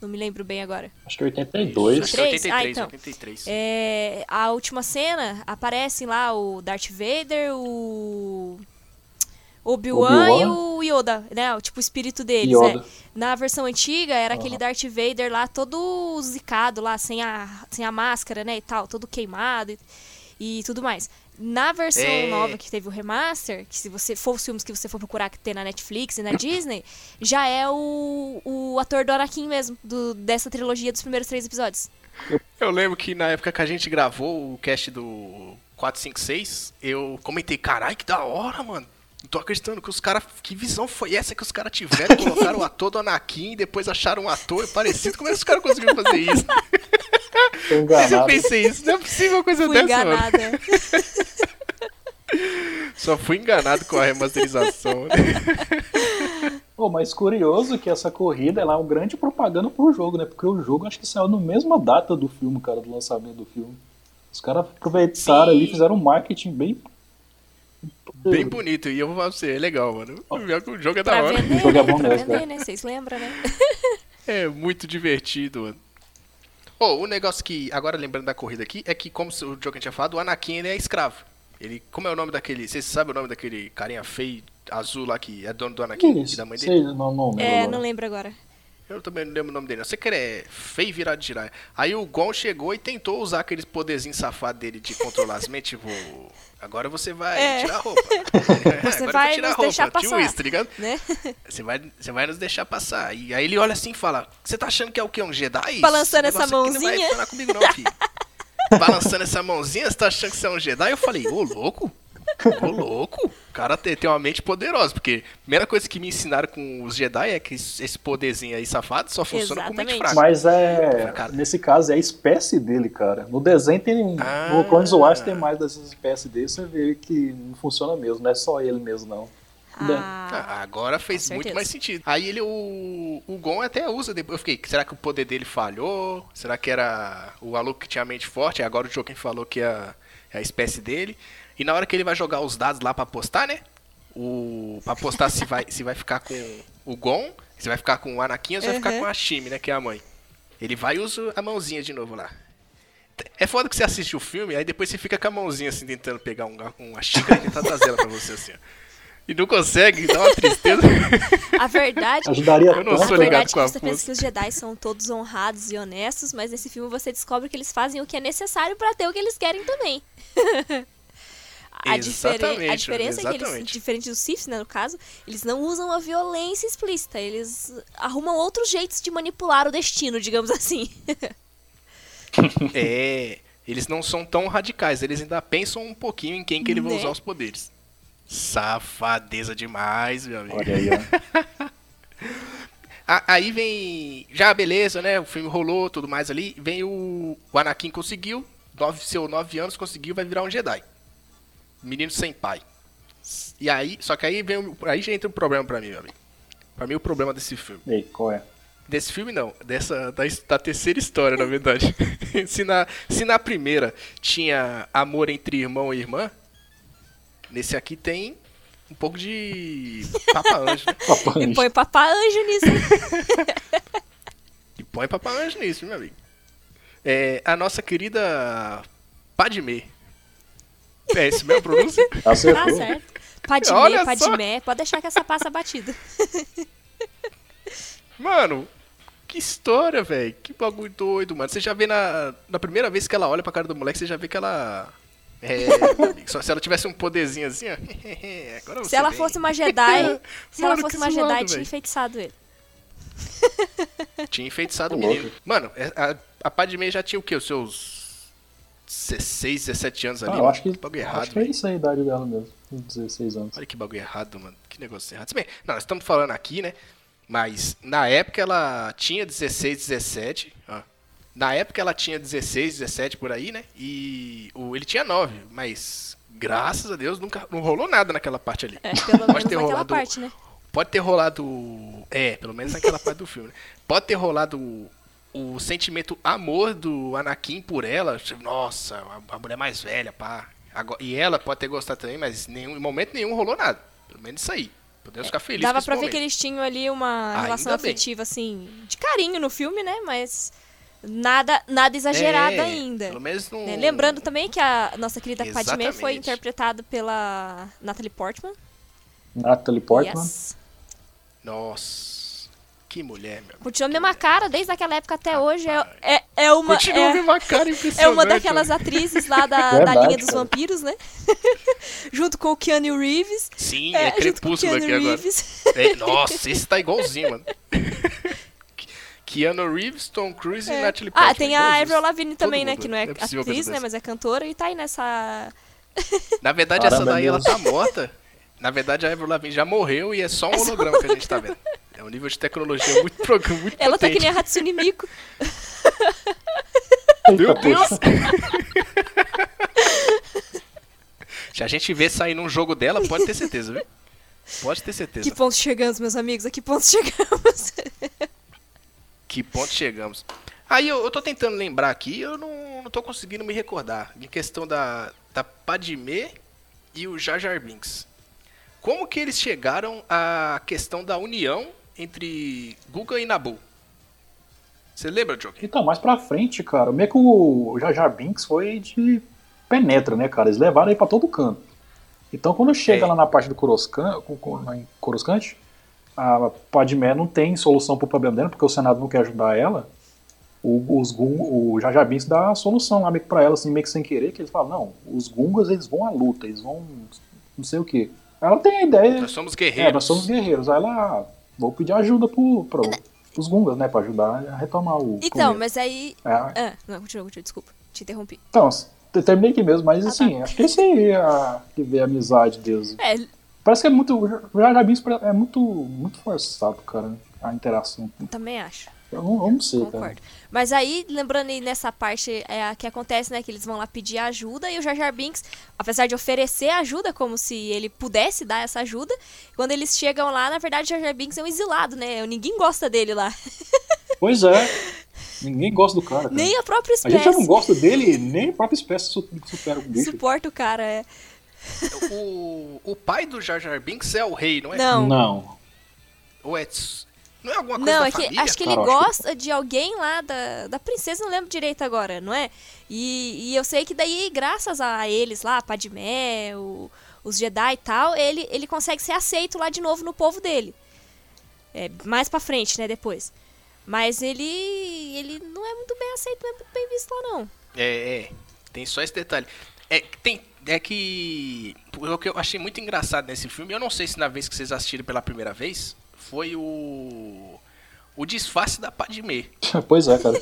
Não me lembro bem agora. Acho que é 82. Acho que é 83? 83, Ah, então. 83. É, a última cena aparecem lá o Darth Vader, o Obi-Wan Obi-Wan. e o Yoda, né? O tipo o espírito deles, Yoda. é. Na versão antiga era aquele Darth Vader lá todo zicado lá, sem a, sem a máscara, né, e tal, todo queimado e, e tudo mais. Na versão É. nova que teve o remaster, que se você for os filmes que você for procurar que tem na Netflix e na Disney, já é o, o ator do Anakin mesmo, do, dessa trilogia dos primeiros três episódios. Eu lembro que na época que a gente gravou o cast do 456, eu comentei, carai, que da hora, mano. Não tô acreditando que os caras. Que visão foi essa que os caras tiveram? Colocaram o ator do Anakin e depois acharam um ator parecido. Como é que os caras conseguiram fazer isso? Mas eu pensei isso, não é possível uma coisa Fui dessa, enganada. mano. Só fui enganado com a remasterização. né? Pô, mas curioso que essa corrida ela é uma grande propaganda pro jogo, né? Porque o jogo acho que saiu na mesma data do filme, cara, do lançamento do filme. Os caras aproveitaram Sim. ali, fizeram um marketing bem. Bem bonito, e eu vou falar pra você, é legal, mano. O jogo é da pra hora. vender, O jogo é bom pra mesmo, vender, né? Vocês lembram, né? É muito divertido, mano. Oh, o negócio que, agora lembrando da corrida aqui, é que, como o jogo que a gente tinha falado, o Anakin ele é escravo. Ele, como é o nome daquele. Vocês sabem o nome daquele carinha feio, azul lá, que é dono do Anakin e isso? da mãe Sei, dele? não, não lembro É, agora. não lembro agora. Eu também não lembro o nome dele. Eu sei que ele é feio virado de giraia. Aí o Gon chegou e tentou usar aqueles poderzinhos safados dele de controlar as mentes, tipo. Agora você vai É. tirar a roupa. Você Agora vai tirar nos a deixar roupa. Tipo passar. isso, tá ligado? Né? Você vai, você vai nos deixar passar. E aí ele olha assim e fala: Você tá achando que é o quê? Um Jedi? Balançando essa aqui Não mãozinha." vai falar comigo, não, filho. Balançando essa mãozinha, você tá achando que você é um Jedi? Eu falei: Ô, louco? Ô, louco? O cara tem, tem uma mente poderosa. Porque a primeira coisa que me ensinaram com os Jedi é que esse poderzinho aí safado só funciona com mente Exatamente. fraca. Mas é. Cara. Nesse caso é a espécie dele, cara. No desenho tem. um- Ah. No Clones Wars tem mais dessas espécies dele, você vê que não funciona mesmo, não é só ele mesmo, não. Ah, Ah, agora fez muito mais sentido. Aí ele, o, o Gon até usa depois. Eu fiquei, será que o poder dele falhou? Será que era o Aluco que tinha a mente forte? Aí Agora o Joken falou que é é a espécie dele. E na hora que ele vai jogar os dados lá pra apostar, né? O, pra apostar se vai, se vai ficar com o Gon, se vai ficar com o Anakin ou se vai ficar Uhum. com a Shimi, né? Que é a mãe. Ele vai e usa a mãozinha de novo lá. É foda que você assiste o filme, aí depois você fica com a mãozinha assim, tentando pegar um, uma xícara e tentar trazer ela pra você assim, ó. E não consegue, dá uma tristeza. a verdade. Ajudaria Eu não sou ligado é com a você pensa que os Jedi são todos honrados e honestos, mas nesse filme você descobre que eles fazem o que é necessário pra ter o que eles querem também. A, a diferença é que eles, diferente dos Sith, né, no caso, eles não usam a violência explícita, eles arrumam outros jeitos de manipular o destino, digamos assim. É, eles não são tão radicais, eles ainda pensam um pouquinho em quem que ele vai Né? usar os poderes. Safadeza demais, meu amigo. Olha aí, ó. Aí vem. Já beleza, né? O filme rolou, tudo mais ali. Vem o. O Anakin conseguiu. Nove, seu 9 anos conseguiu, vai virar um Jedi. Menino sem pai. E aí. Só que aí vem. Aí já entra um problema pra mim, meu amigo. Pra mim o problema desse filme. Ei, qual é? Desse filme não, dessa da, da terceira história, na verdade. se, na, se na primeira tinha amor entre irmão e irmã, nesse aqui tem um pouco de Papa Anjo, né? Papai E põe papá anjo nisso. E põe Papa Anjo nisso, meu amigo. É, a nossa querida Padme. É esse mesmo pronúncia? Tá Acertou. certo. Padmé, Olha só. Padmé, pode deixar que essa passa batida. Mano, que história, velho. Que bagulho doido, mano. Você já vê na, na primeira vez que ela olha pra cara do moleque, você já vê que ela. É, meu amigo, só se ela tivesse um poderzinho assim, ó. Agora Se você ela vem. fosse uma Jedi, se ela Mano, fosse que uma zoado, Jedi, tinha enfeitiçado ele. Tinha enfeitiçado o Tá menino. louco. Mano, é- a, a Padme já tinha o quê? Os seus 16, 17 anos ali? Ah, eu acho que, bagulho acho errado, que é isso aí a idade dela mesmo. uns 16 anos. Olha que bagulho errado, mano. Que negócio errado. Se bem, não, nós estamos falando aqui, né? Mas na época ela tinha 16, 17. ó. Na época ela tinha 16, 17 por aí, né? E o, ele tinha 9, mas graças a Deus nunca não rolou nada naquela parte ali. É, pelo Pode menos ter naquela rolado- parte, né? Pode ter rolado. É, pelo menos naquela parte do filme. Né? Pode ter rolado o, sentimento amor do Anakin por ela. Nossa, a, a mulher mais velha, pá. Agora- e ela pode ter gostado também, mas nenhum, em momento nenhum rolou nada. Pelo menos isso aí. Podemos ficar felizes Dava com esse pra ver momento. que eles tinham ali uma Ainda relação bem. afetiva, assim, de carinho no filme, né? Mas nada, nada exagerada É, ainda. Pelo menos não... né? Lembrando também que a nossa querida Padmé foi Exatamente. interpretada pela Natalie Portman. Natalie Portman. Yes. Nossa, que mulher, meu. Continua a mesma cara desde aquela época até hoje. É, é, é uma. Continua a é- mesma cara É uma daquelas atrizes lá da, da Verdade, linha dos cara. vampiros, né? Junto com o Keanu Reeves. Sim, é, o crepúsculo Keanu aqui agora. Reeves. É, nossa, esse tá igualzinho, mano. Keanu Reeves, Tom Cruise e É. Natalie Portman. Ah, tem a. Avril Lavigne também, né? Que não é, é atriz, né? Mas é cantora e tá aí nessa. Na verdade, Caramba, essa daí, ela Deus. tá morta. Na verdade, a Avril Lavigne já morreu e é só um holograma que a gente tá vendo. É um nível de tecnologia muito, pro- muito Ela tá que potente. nem a Hatsune Miku. Meu Deus! Se a gente vê sair num jogo dela, pode ter certeza, viu? Pode ter certeza. Que ponto chegamos, meus amigos? A que ponto chegamos? Que ponto chegamos. Aí eu, eu tô tentando lembrar aqui, eu não, não tô conseguindo me recordar. Em questão da, da Padmé e o Jar Jar Binks. Como que eles chegaram à questão da união entre Guga e Nabu? Você lembra, Joker? Então, mais pra frente, cara, meio que o Jar Jar Binks foi de penetra, né, cara? Eles levaram aí pra todo canto. Então, quando chega É. lá na parte do Coruscant, em a Padmé não tem solução pro problema dela, porque o Senado não quer ajudar ela. O, os o Jar Jar Binks dá a solução lá meio que pra ela, assim, meio que sem querer, que eles falam, não, os Gungas, eles vão à luta, eles vão não sei o quê. Ela tem a ideia... Nós somos guerreiros. É, nós somos guerreiros. Aí ela, vou pedir ajuda pro, pro, pros Gungas, né, pra ajudar a retomar o Então, começo. mas aí. É, Ah, não, continua, continua, desculpa. Te interrompi. então, terminei aqui mesmo, mas Ah, assim, acho que esse aí é a, que vê a amizade deles. É, Parece que é muito. Jar Binks é muito, muito forçado, cara, a interação. também acho. Eu não, eu não sei, cara. Concordo. Mas aí, lembrando aí nessa parte é a que acontece, né? Que eles vão lá pedir ajuda e o Jar Jar Binks, apesar de oferecer ajuda, como se ele pudesse dar essa ajuda, quando eles chegam lá, na verdade, o Jar Jar Binks é um exilado, né? Ninguém gosta dele lá. Pois é. Ninguém gosta do cara. cara. Nem a própria a espécie. gente já não gosta dele, nem a própria espécie su- supera o bicho. Suporta o cara, é. O, o pai do Jar Jar Binks é o rei, não é? Não. Não. Ou é... Não é alguma coisa Não, da é que família? acho que ele gosta de alguém lá da, da princesa, não lembro direito agora, não é? E, e eu sei que daí, graças a eles lá, a Padmé, o- os Jedi e tal, ele, ele consegue ser aceito lá de novo no povo dele. É, mais pra frente, né, depois. Mas ele ele não é muito bem aceito, não é muito bem visto lá, não. É, é. Tem só esse detalhe. É, tem, é que. O que eu achei muito engraçado nesse filme, eu não sei se na vez que vocês assistiram pela primeira vez, foi o. O disfarce da Padmé. pois é, cara.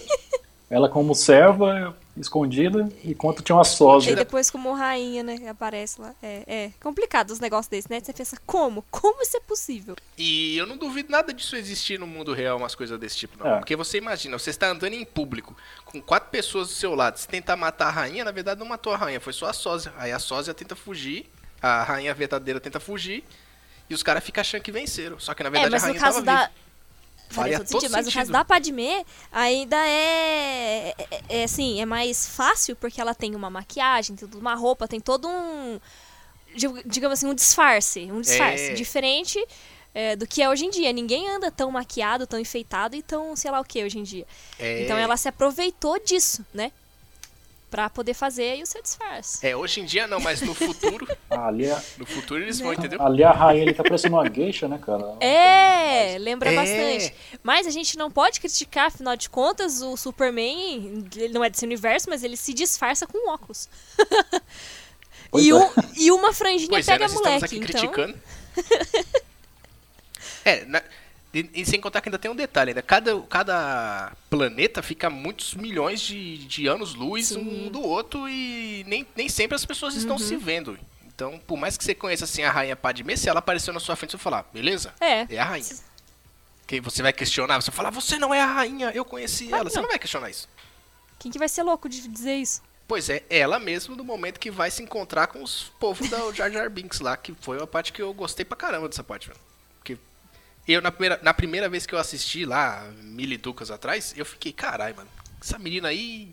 Ela como serva, escondida, enquanto tinha uma E sósia. depois como rainha, né, aparece lá. É, é complicado os negócios desses, né? Você pensa, como? Como isso é possível? E eu não duvido nada disso existir no mundo real, umas coisas desse tipo, não. É. Porque você imagina, você está andando em público, com quatro pessoas do seu lado, se tentar matar a rainha, na verdade não matou a rainha, foi só a sósia. Aí a sósia tenta fugir, a rainha verdadeira tenta fugir, e os caras ficam achando que venceram. Só que na É, verdade mas a no rainha caso tava da. viva. Faria todo sentido, mas no caso da Padmé, ainda é, é, é assim, é mais fácil porque ela tem uma maquiagem, tem uma roupa, tem todo um. dig- Digamos assim, um disfarce. Um disfarce. É. Diferente é, do que é hoje em dia. Ninguém anda tão maquiado, tão enfeitado e tão, sei lá o que hoje em dia. É, Então ela se aproveitou disso, né? Pra poder fazer aí o seu disfarce. é, hoje em dia não, mas no futuro, Ali, a- no futuro eles vão, entendeu? ali a rainha ele tá parecendo uma geisha, né, cara? É, lembra É. bastante. Mas a gente não pode criticar, afinal de contas, o Superman, ele não é desse universo, mas ele se disfarça com óculos. E, é. um- e uma franjinha Pois é, pega nós estamos moleque, aqui então. criticando. é, na- e, e sem contar que ainda tem um detalhe, ainda cada, cada planeta fica muitos milhões de, de anos-luz. Uhum. um do outro e nem, nem sempre as pessoas estão se vendo. Então, por mais que você conheça assim a rainha Padmé, se ela apareceu na sua frente, você vai falar, beleza? É. É a rainha. Que você vai questionar, você vai falar, você não é a rainha, eu conheci ela. que Você não. não vai questionar isso. Quem que vai ser louco de dizer isso? Pois é, ela mesmo no momento que vai se encontrar com os povos da Jar Jar Binks lá, que foi uma parte que eu gostei pra caramba dessa parte, velho. Eu, na primeira, na primeira vez que eu assisti lá, mil e ducas atrás, eu fiquei, caralho, mano, essa menina aí,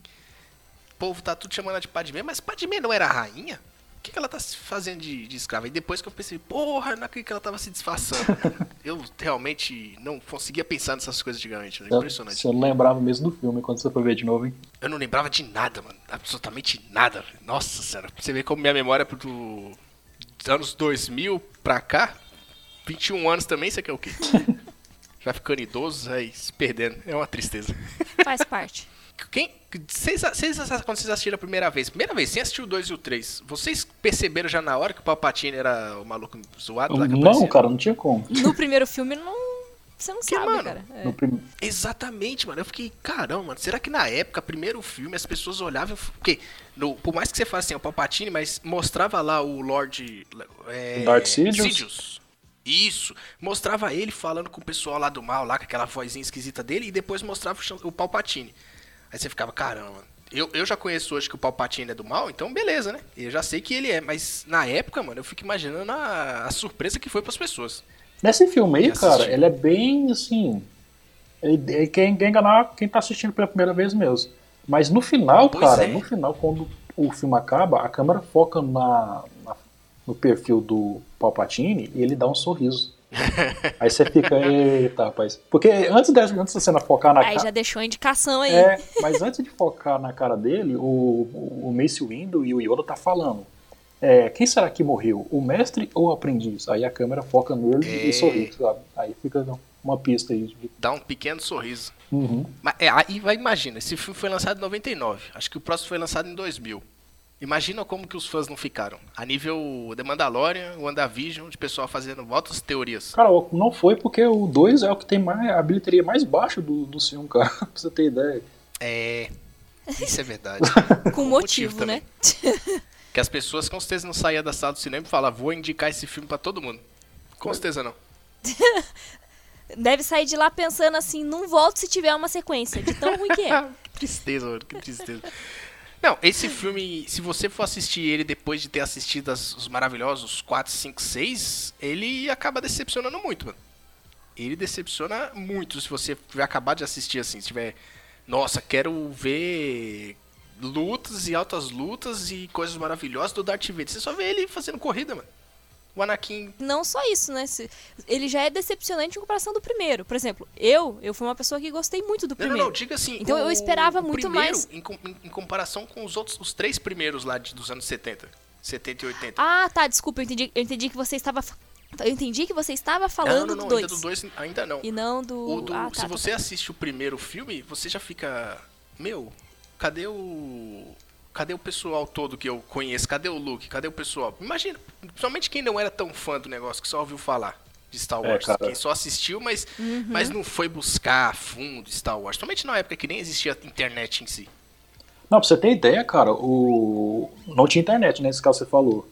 o povo tá tudo chamando ela de Padmé, mas Padmé não era a rainha? O que, que ela tá fazendo de, de escrava? E depois que eu pensei, porra, não acredito que ela tava se disfarçando. eu realmente não conseguia pensar nessas coisas antigamente, né? Impressionante. Você não lembrava mesmo do filme quando você foi ver de novo, hein? Eu não lembrava de nada, mano. Absolutamente nada. Nossa senhora. Você ver como minha memória é do anos 2000 pra cá, 21 anos também, você quer o quê? Já ficando idoso, aí se perdendo. É uma tristeza. Faz parte. Quem, vocês, vocês, quando vocês assistiram a primeira vez, primeira vez, sem assistir o 2 e o 3, vocês perceberam já na hora que o Palpatine era o maluco zoado lá que Não, aparecia? cara, não tinha como. No primeiro filme, não. Você não Que, sabe, mano? cara. É. No prim- Exatamente, mano. Eu fiquei, caramba, mano, será que na época, primeiro filme, as pessoas olhavam. Porque, no, por mais que você fale assim, é o Palpatine, mas mostrava lá o Lord. É, Darth Sidious? Isso. Mostrava ele falando com o pessoal lá do mal, lá com aquela vozinha esquisita dele, e depois mostrava o, Palpatine. Aí você ficava, caramba. Eu, eu já conheço hoje que o Palpatine é do mal, então beleza, né? Eu já sei que ele é, mas na época, mano, eu fico imaginando a, a surpresa que foi pras pessoas. Nesse filme aí, cara, ele é bem assim. Ele, ele quer enganar quem tá assistindo pela primeira vez mesmo. Mas no final, Pois cara, é. no final, quando o filme acaba, a câmera foca na, na- no perfil do Palpatine e ele dá um sorriso. aí você fica, eita, rapaz. Porque antes dessa, antes da cena focar na Aí cara. já deixou a indicação aí. É, mas antes de focar na cara dele, o, o, o Mace Windu e o Yoda tá falando. É, quem será que morreu? O mestre ou o aprendiz? Aí a câmera foca nele É. e sorri, sabe? Aí fica uma pista aí. de- Dá um pequeno sorriso. Uhum. Mas, é, aí vai, imagina, esse filme foi lançado em 99. Acho que o próximo foi lançado em 2000. Imagina como que os fãs não ficaram. A nível The Mandalorian, WandaVision, de pessoal fazendo altas teorias. Cara, não foi porque o 2 é o que tem mais, a bilheteria mais baixa do, do filme, cara. pra você ter ideia. É. Isso é verdade. Com motivo, também. né? que as pessoas com certeza não saíam da sala do cinema e falavam, vou indicar esse filme pra todo mundo. Com certeza não. Deve sair de lá pensando assim, não volto se tiver uma sequência, de tão ruim que é. que tristeza, mano, que tristeza. Não, esse filme, se você for assistir ele depois de ter assistido as- os maravilhosos 4, 5, 6, ele acaba decepcionando muito, mano. Ele decepciona muito se você acabar de assistir assim, se tiver, nossa, quero ver lutas e altas lutas e coisas maravilhosas do Darth Vader. Você só vê ele fazendo corrida, mano. O Anakin Não só isso, né? Ele já é decepcionante em comparação do primeiro. Por exemplo, eu, eu fui uma pessoa que gostei muito do Não, primeiro. não, não, diga assim. Então eu o- esperava o muito primeiro, mais. Em, em- em comparação com os outros, os três primeiros lá de- dos anos 70. 70 e 80. Ah, tá, desculpa, eu entendi, eu entendi que você estava. Eu entendi que você estava falando não, não, não, do ainda 2. do 2 ainda não. E não do. Do- ah, tá, se tá, você tá. assiste o primeiro filme, você já fica. Meu, cadê o. Cadê o pessoal todo que eu conheço? Cadê o Luke? Cadê o pessoal? Imagina, principalmente quem não era tão fã do negócio, que só ouviu falar de Star É, Wars. cara. quem só assistiu, mas, Uhum. mas não foi buscar a fundo Star Wars. Principalmente na época que nem existia internet em si. Não, pra você ter ideia, cara, o... não tinha internet, né, nesse caso que você falou.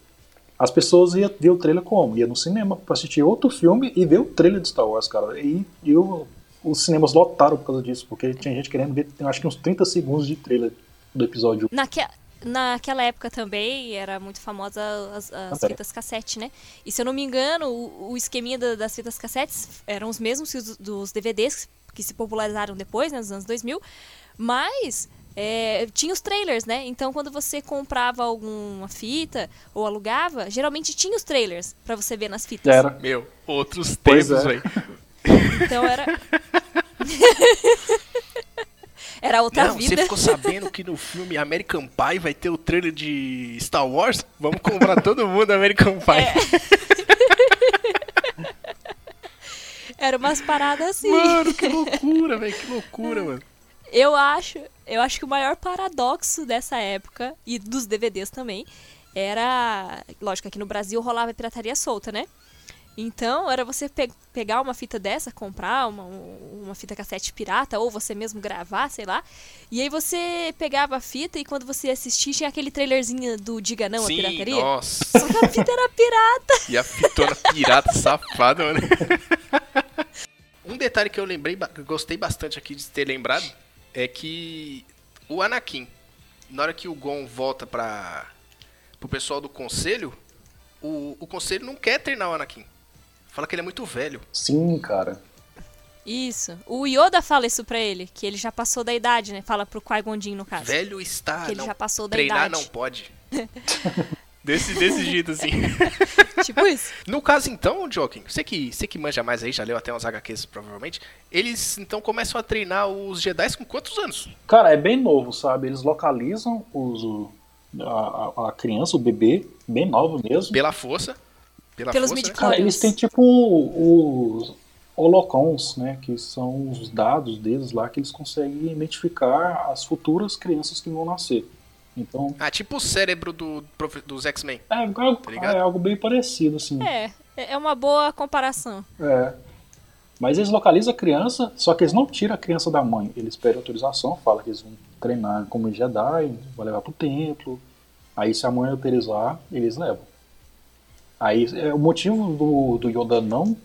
As pessoas iam ver o trailer como? Ia no cinema pra assistir outro filme e ver o trailer de Star Wars, cara. E, e o- os cinemas lotaram por causa disso, porque tinha gente querendo ver, acho que uns 30 segundos de trailer do episódio. Naque... Naquela época também era muito famosa as, as Ah, fitas cassete, né? E se eu não me engano, o, o esqueminha da- das fitas cassetes eram os mesmos que os dos DVDs que se popularizaram depois, né, nos anos 2000. Mas é, tinha os trailers, né? Então quando você comprava alguma fita ou alugava, geralmente tinha os trailers pra você ver nas fitas. Era. Meu, outros Pois tempos, é. velho. Então era. era outra Não, você vida. ficou sabendo que no filme American Pie vai ter o trailer de Star Wars? Vamos comprar todo mundo American Pie. É. Era umas paradas assim. Mano, que loucura, velho, que loucura, mano. Eu acho, eu acho que o maior paradoxo dessa época e dos DVDs também era, lógico, aqui no Brasil rolava pirataria solta, né? Então, era você pe- pegar uma fita dessa, comprar uma, uma fita cassete pirata, ou você mesmo gravar, sei lá. E aí você pegava a fita e quando você assistia, tinha aquele trailerzinho do Diga Não, a Sim, Pirataria. nossa. Só que a fita era pirata. E a fitona pirata safada, mano. Um detalhe que eu lembrei, que eu gostei bastante aqui de ter lembrado, é que o Anakin, na hora que o Gon volta para pro pessoal do conselho, o, o conselho não quer treinar o Anakin. Fala que ele é muito velho. Sim, cara. Isso. O Yoda fala isso pra ele, que ele já passou da idade, né? Fala pro Qui-Gon Jinn, no caso. Velho está, Que ele não, já passou da treinar idade. não pode. Desse, desse jeito, assim. tipo isso. No caso, então, Joaquim, você que, você que manja mais aí, já leu até uns HQs, provavelmente, eles, então, começam a treinar os Jedi com quantos anos? Cara, é bem novo, sabe? Eles localizam os, o- a, a criança, o bebê, bem novo mesmo. Pela força. Pela Pelos força, né? midi-chlorians. Cara, eles têm tipo os holocrons, né? Que são os dados deles lá que eles conseguem identificar as futuras crianças que vão nascer. Então, Ah, tipo o cérebro do, dos X-Men. é algo, Tá é algo bem parecido, assim. É, é uma boa comparação. É. Mas eles localizam a criança, só que eles não tiram a criança da mãe. Eles pedem autorização, falam que eles vão treinar como Jedi, vão levar pro templo. Aí se a mãe autorizar, eles levam. Aí é, o motivo do, do Yoda não,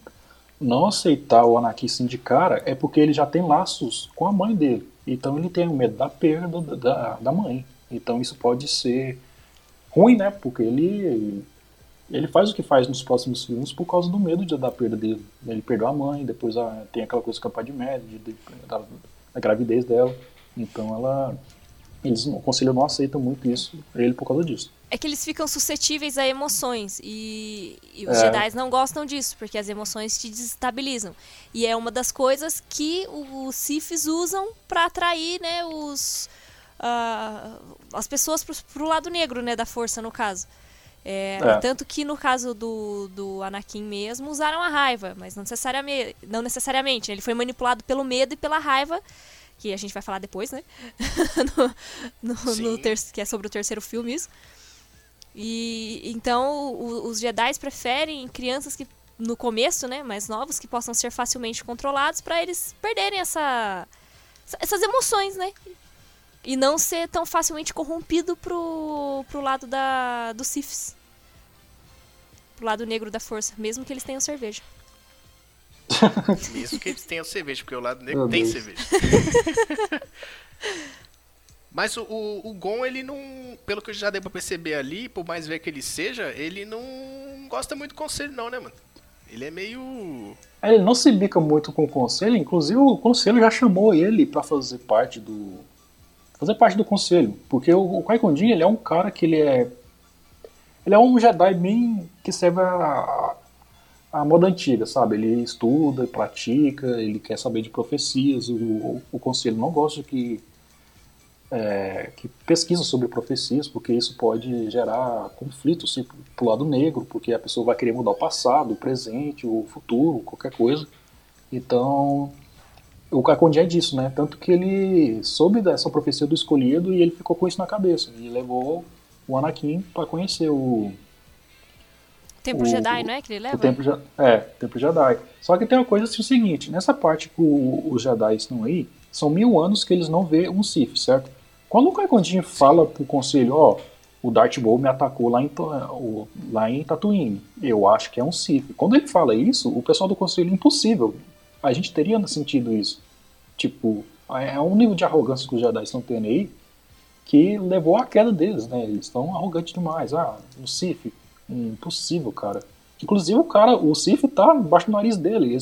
não aceitar o Anakin de cara é porque ele já tem laços com a mãe dele. Então ele tem o medo da perda da, da, mãe. Então isso pode ser ruim, né? Porque ele ele faz o que faz nos próximos filmes por causa do medo de, da perda dele. Ele perdeu a mãe, depois a- tem aquela coisa com a Padmé, médio, de, da, da gravidez dela. Então ela. Eles, o conselho não aceita muito isso, ele por causa disso. É que eles ficam suscetíveis a emoções e, e os É. Jedi não gostam disso, porque as emoções te desestabilizam. E é uma das coisas que os Siths usam pra atrair, né, os ah, as pessoas pro, pro lado negro, né, da força no caso. É, É. Tanto que no caso do, do Anakin mesmo, usaram a raiva, mas não necessariamente, não necessariamente. Ele foi manipulado pelo medo e pela raiva, que a gente vai falar depois, né? no, no, no ter- que é sobre o terceiro filme isso. E então o- os Jedi preferem crianças que no começo, né, mais novos, que possam ser facilmente controlados pra eles perderem essa essas emoções, né? E não ser tão facilmente corrompido pro, pro lado da dos Siths. Pro lado negro da força, mesmo que eles tenham cerveja. Mesmo que eles tenham cerveja, porque o lado negro Meu tem Deus. cerveja. Mas o, o, o Gon, ele não. Pelo que eu já dei pra perceber ali, por mais velho que ele seja, ele não gosta muito do conselho, não, né, mano? Ele é meio. Ele não se bica muito com o conselho, inclusive o conselho já chamou ele pra fazer parte do. fazer parte do conselho. Porque o, Jinn, ele é um cara que ele é. Ele é um Jedi bem. que serve a, a moda antiga, sabe? Ele estuda, pratica, ele quer saber de profecias. O, o, o conselho não gosta que. É, que pesquisa sobre profecias, porque isso pode gerar conflitos assim, pro lado negro, porque a pessoa vai querer mudar o passado, o presente, o futuro, qualquer coisa. Então, o Jinn é disso, né? Tanto que ele soube dessa profecia do escolhido e ele ficou com isso na cabeça. E levou o Anakin para conhecer o, Templo O- Jedi, não é que ele leva? o Templo, é, Templo Jedi. Só que tem uma coisa assim, o seguinte, nessa parte que o- os Jedi estão aí, são mil anos que eles não vê um Sith, certo? Quando o Jinn fala pro conselho, ó, o Darth Maul me atacou lá em, o- lá em Tatooine, eu acho que é um Sith. Quando ele fala isso, o pessoal do conselho, impossível. A gente teria sentido isso. Tipo, é um nível de arrogância que os Jedi estão tendo aí que levou à queda deles, né? Eles estão arrogantes demais. Ah, um Sith, impossível, cara. Inclusive o cara, o Sif tá embaixo do nariz dele.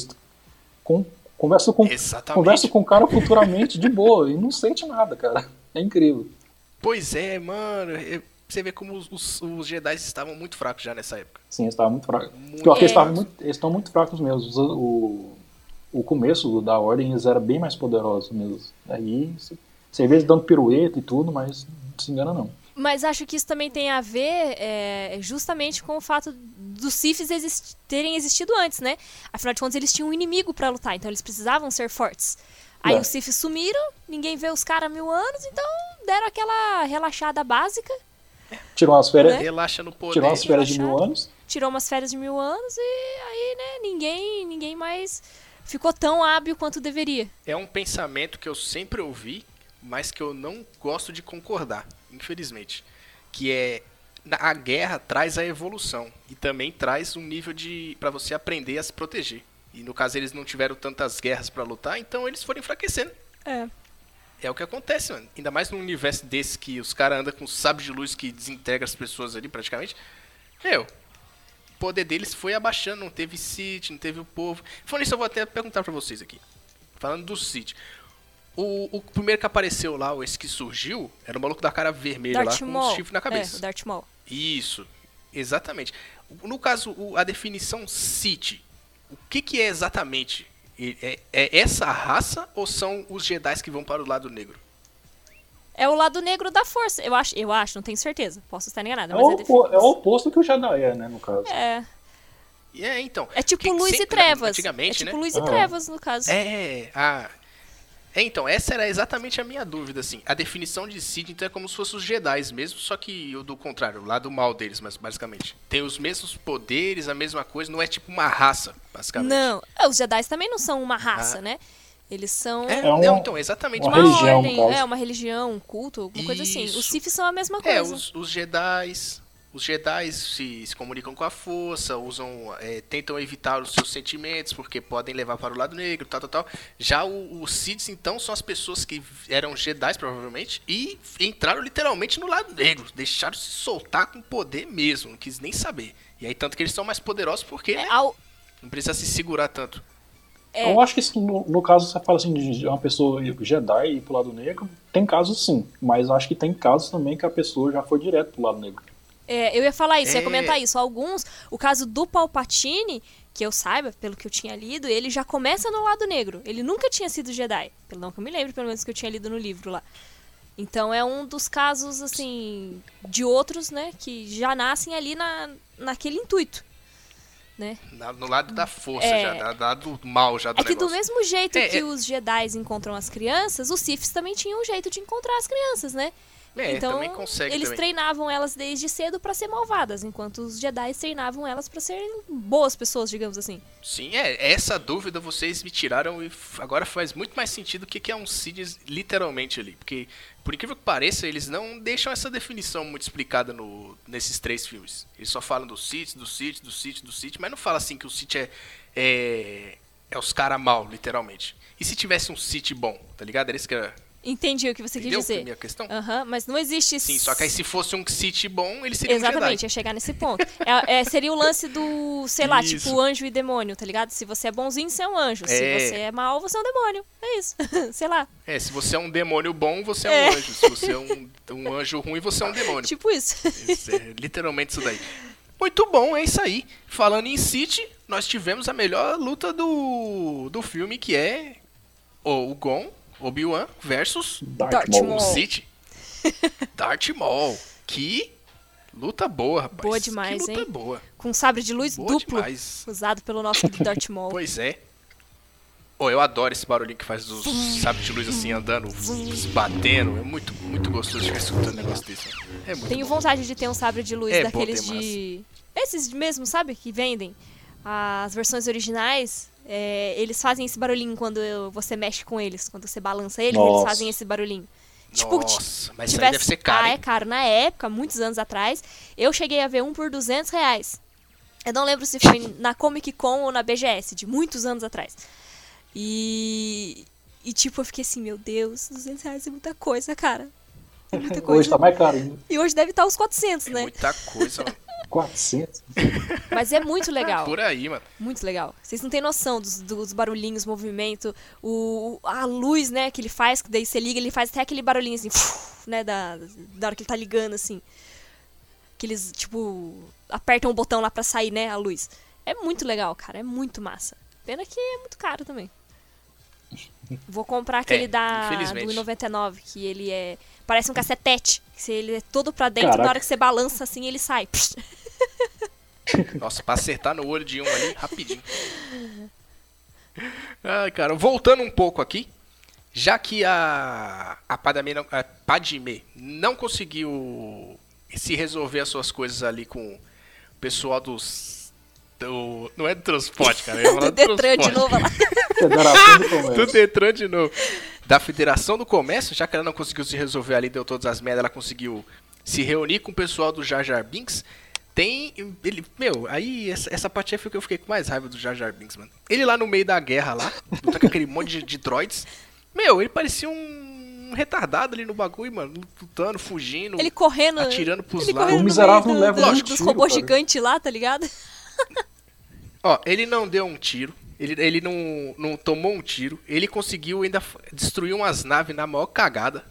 Conversa com Exatamente. conversa com o cara futuramente de boa e não sente nada, cara. É incrível. Pois é, mano. Você vê como os, os, os Jedi estavam muito fracos já nessa época. Sim, eles estavam muito fracos. Muito Pior que eles, estavam muito, eles estão muito fracos mesmo. O, o começo da ordem eles eram bem mais poderosos mesmo. Aí você- vê eles dando pirueta e tudo, mas não se engana não. Mas acho que isso também tem a ver é, justamente com o fato dos Siths exist- terem existido antes, né? Afinal de contas, eles tinham um inimigo pra lutar, então eles precisavam ser fortes. Aí É. os Siths sumiram, ninguém vê os caras há mil anos, então deram aquela relaxada básica, Tirou umas férias, Né? Relaxa no poder. tirou umas férias de mil Relaxado. anos. tirou umas férias de mil anos e aí, né, ninguém, ninguém mais ficou tão hábil quanto deveria. É um pensamento que eu sempre ouvi, mas que eu não gosto de concordar, infelizmente. Que é a guerra traz a evolução e também traz um nível de para você aprender a se proteger. E no caso eles não tiveram tantas guerras pra lutar, então eles foram enfraquecendo. É. É o que acontece, mano. Ainda mais num universo desse que os caras andam com sabre de luz que desintegra as pessoas ali praticamente. Meu, o poder deles foi abaixando, não teve Sith, não teve o povo. Falando isso, eu vou até perguntar pra vocês aqui. Falando do Sith. O, o primeiro que apareceu lá, esse que surgiu, era o maluco da cara vermelha Darth lá com Maul. um chifre na É, cabeça. o Darth Maul. Isso. Exatamente. No caso, a definição Sith, o que, que é exatamente? E- É, é essa raça ou são os Jedi que vão para o lado negro? É o lado negro da força. Eu acho, eu acho, não tenho certeza. Posso estar enganada, É mas o, é, opo- é o oposto que o Jedi é, né, no caso. é, E É, então. é tipo porque luz e sempre, trevas. Antigamente, é tipo né? luz e Ah. trevas, no caso. É, ah. É, então, essa era exatamente a minha dúvida, assim. A definição de Sith, então, é como se fossem os Jedi mesmo, só que o do contrário, o lado mal deles, mas basicamente. Tem os mesmos poderes, a mesma coisa, não é tipo uma raça, basicamente. Não, é, os Jedi também não são uma raça, Ah. né? Eles são É, É um- não, então, exatamente. uma uma religião, ordem, é uma religião, um culto, alguma coisa assim. Os Isso. Sith são a mesma É, coisa. os, os Jedi. Os Jedi se, se comunicam com a força, usam, é, tentam evitar os seus sentimentos, porque podem levar para o lado negro, tal, tal, tal. Já o- os Siths, então, são as pessoas que eram Jedi, provavelmente, e entraram literalmente no lado negro. Deixaram se soltar com poder mesmo, não quis nem saber. E aí, tanto que eles são mais poderosos porque É, né, ao- não precisa se segurar tanto. é, Eu acho que no, no caso você fala assim de uma pessoa Jedi ir pro lado negro, tem casos sim, mas acho que tem casos também que a pessoa já foi direto pro lado negro. É, eu ia falar isso, ia É. comentar isso. Alguns, o caso do Palpatine, que eu saiba, pelo que eu tinha lido, ele já começa no lado negro. Ele nunca tinha sido Jedi. Pelo não que eu me lembro, pelo menos que eu tinha lido no livro lá. Então é um dos casos, assim, de outros, né, que já nascem ali na, naquele intuito, né? Na- no lado da força, É. já, do mal já do É que do negócio. mesmo jeito É, que é- os Jedi encontram as crianças, os Siths também tinham um jeito de encontrar as crianças, né? É, então, eles também. treinavam elas desde cedo pra ser malvadas, enquanto os Jedi treinavam elas pra serem boas pessoas, digamos assim. Sim, é, essa dúvida vocês me tiraram e agora faz muito mais sentido o que que é um Sith literalmente ali. Porque, por incrível que pareça, eles não deixam essa definição muito explicada no, nesses três filmes. Eles só falam do Sith, do Sith, do Sith, do Sith, mas não fala assim que o Sith é, é, é os cara mal, literalmente. E se tivesse um Sith bom, tá ligado? Era isso que era, Entendi o que você entendeu quis dizer. a minha questão? Aham, mas não existe. Sim, só que aí se fosse um Sith bom, ele seria um Exatamente, Jedi. ia chegar nesse ponto. É, é, seria o lance do, sei lá, Isso. tipo anjo e demônio, tá ligado? Se você é bonzinho, você é um anjo. Se É. você é mal, você é um demônio. É isso. sei lá. É, se você é um demônio bom, você é, É. um anjo. Se você é um, um anjo ruim, você é um demônio. Tipo isso. Isso é literalmente isso daí. Muito bom, é isso aí. Falando em City, nós tivemos a melhor luta do, do filme, que é o Gon, Obi-Wan versus Darth, Maul. City. Darth Maul. Que luta boa, rapaz. Boa demais, que luta hein? boa. Com sabre de luz Boa duplo. demais. Usado pelo nosso Darth Maul. Pois é. Pô, eu adoro esse barulhinho que faz dos sabres de luz assim andando, se batendo. É muito, muito gostoso de ficar escutando um negócio desse. É muito Tenho bom. vontade de ter um sabre de luz É daqueles de. Esses mesmo, sabe? Que vendem. As versões originais. É, eles fazem esse barulhinho quando eu- você mexe com eles. Quando você balança eles, eles Nossa. fazem esse barulhinho. Tipo, ti- Nossa, mas isso aí tivesse- deve ser caro, Ah, é hein? caro. Na época, muitos anos atrás, eu cheguei a ver um por 200 reais. Eu não lembro se foi na Comic Con ou na BGS, de muitos anos atrás. E. E tipo, eu fiquei assim, meu Deus, 200 reais é muita coisa, cara. É muita coisa. Hoje tá mais caro ainda. E hoje deve estar uns 400, É né? muita coisa, mano. 400. Mas é muito legal. Por aí, mano. Muito legal. Vocês não têm noção dos, dos barulhinhos, movimento, o, a luz, né, que ele faz, que daí você liga, ele faz até aquele barulhinho assim, né, da, da hora que ele tá ligando, assim. Que eles, tipo, apertam o botão lá pra sair, né, a luz. É muito legal, cara, é muito massa. Pena que é muito caro também. Vou comprar aquele É, da do 99, que ele é. Parece um cacetete. Que ele é todo pra dentro, Caraca. na hora que você balança assim, ele sai. Nossa, pra acertar no olho de um ali, rapidinho. Ai, cara, voltando um pouco aqui. Já que a, a, Padme não, a Padme não conseguiu se resolver as suas coisas ali com o pessoal dos. Do, não é do transporte, cara. Eu ia falar Do Detran de novo lá. Federação do do. Detran de novo. Da Federação do Comércio, já que ela não conseguiu se resolver ali, deu todas as merdas, ela conseguiu se reunir com o pessoal do Jar Jar Binks. Tem. Ele. Meu, aí essa, essa parte aí foi que eu fiquei com mais raiva do Jar Jar Binks, mano. Ele lá no meio da guerra lá, com aquele monte de, de droids. Meu, ele parecia um retardado ali no bagulho, mano. Lutando, fugindo. Ele correndo. Atirando pros ele lados. O miserável leva do, um dos tiro, robôs gigantes lá, tá ligado? Ó, ele não deu um tiro. Ele, ele não, não tomou um tiro. Ele conseguiu ainda destruir umas naves na maior cagada.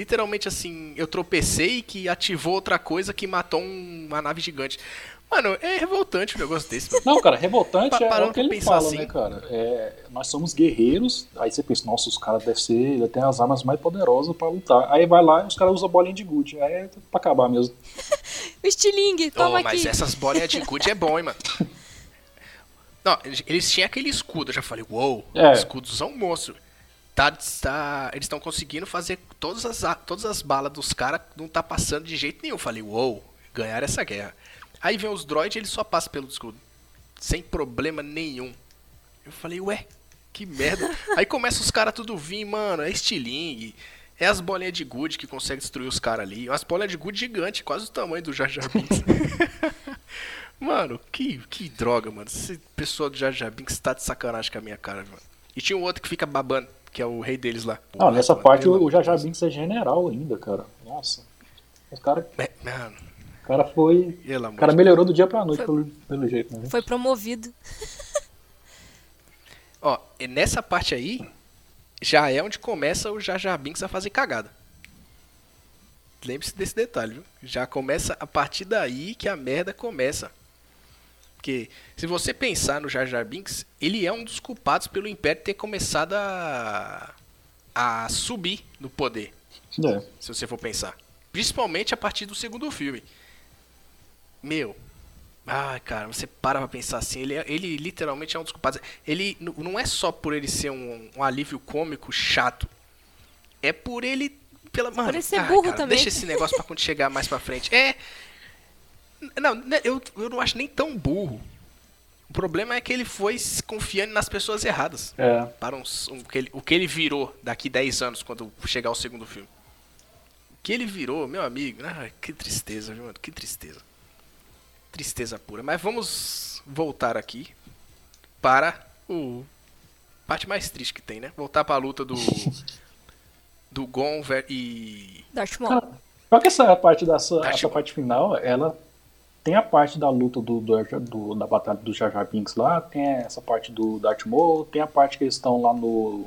Literalmente assim, eu tropecei que ativou outra coisa que matou um- uma nave gigante. Mano, é revoltante um negócio desse. mano. Não, cara, revoltante Pa- é, o que pra ele pensar fala, assim. né, cara? É, nós somos guerreiros, aí você pensa, nossa, os caras devem ser, ter as armas mais poderosas pra lutar. Aí vai lá e os caras usam bolinha de gude. Aí é pra acabar mesmo. O estilingue, toma Oh, mas aqui. essas bolinhas de gude é bom, hein, mano. Não, eles- tinham aquele escudo, eu já falei, uou, É. escudos são monstro. Tá, tá, eles estão conseguindo fazer todas as, todas as balas dos caras, não tá passando de jeito nenhum. Falei, uou, ganharam essa guerra. Aí vem os droids e eles só passam pelo escudo. Sem problema nenhum. Eu falei, ué, que merda. Aí começa os caras tudo vir, mano, é estilingue. É as bolinhas de gude que consegue destruir os caras ali. Umas bolinhas de gude gigante, quase o tamanho do Jar Jar Binks. mano, que, que droga, mano. Esse pessoal do Jar Jar Binks tá de sacanagem com a minha cara, mano. E tinha um outro que fica babando, que é o rei deles lá. Não, nessa parte o Jar amor Jar de Binks é general ainda, cara. Nossa. O cara. É, Mano, o cara foi. O cara melhorou do dia pra noite, Foi- pelo, pelo jeito, né? Foi promovido. Ó, e nessa parte aí, já é onde começa o Jar Jar Binks a fazer cagada. Lembre-se desse detalhe, viu? Já começa a partir daí que a merda começa. Porque se você pensar no Jar Jar Binks, ele é um dos culpados pelo Império ter começado a, a subir no poder, É. se você for pensar. Principalmente a partir do segundo filme. Meu. Ai, cara, você para pra pensar assim, ele, é- ele literalmente é um dos culpados. Ele não é só por ele ser um, um alívio cômico chato. É por ele. Pela, mano, ele ser ai, burro cara, também. Deixa esse negócio pra quando chegar mais pra frente. É. Não, né, eu, eu não acho nem tão burro. O problema é que ele foi se confiando nas pessoas erradas É. para uns- um, que ele- o que ele virou daqui 10 anos, quando chegar o segundo filme. O que ele virou, meu amigo, ah, que tristeza, viu, mano? Que tristeza. Tristeza pura. Mas vamos voltar aqui para o parte mais triste que tem, né? Voltar para a luta do do Gon e Darth Maul. Cara, Só que essa parte Darth essa parte final, ela tem a parte da luta do, do- do- da batalha do Jar Jar Binks lá, tem essa parte do Darth Maul, tem a parte que eles estão lá no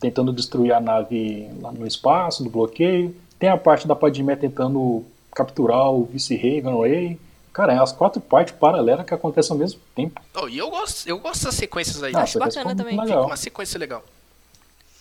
tentando destruir a nave lá no espaço, do bloqueio, tem a parte da Padmé tentando capturar o vice-rei Van Ray. Cara, é as quatro partes paralelas que acontecem ao mesmo tempo. Oh, e eu gosto, eu gosto dessas sequências aí. Ah, acho bacana também. muito Fica legal. uma sequência legal.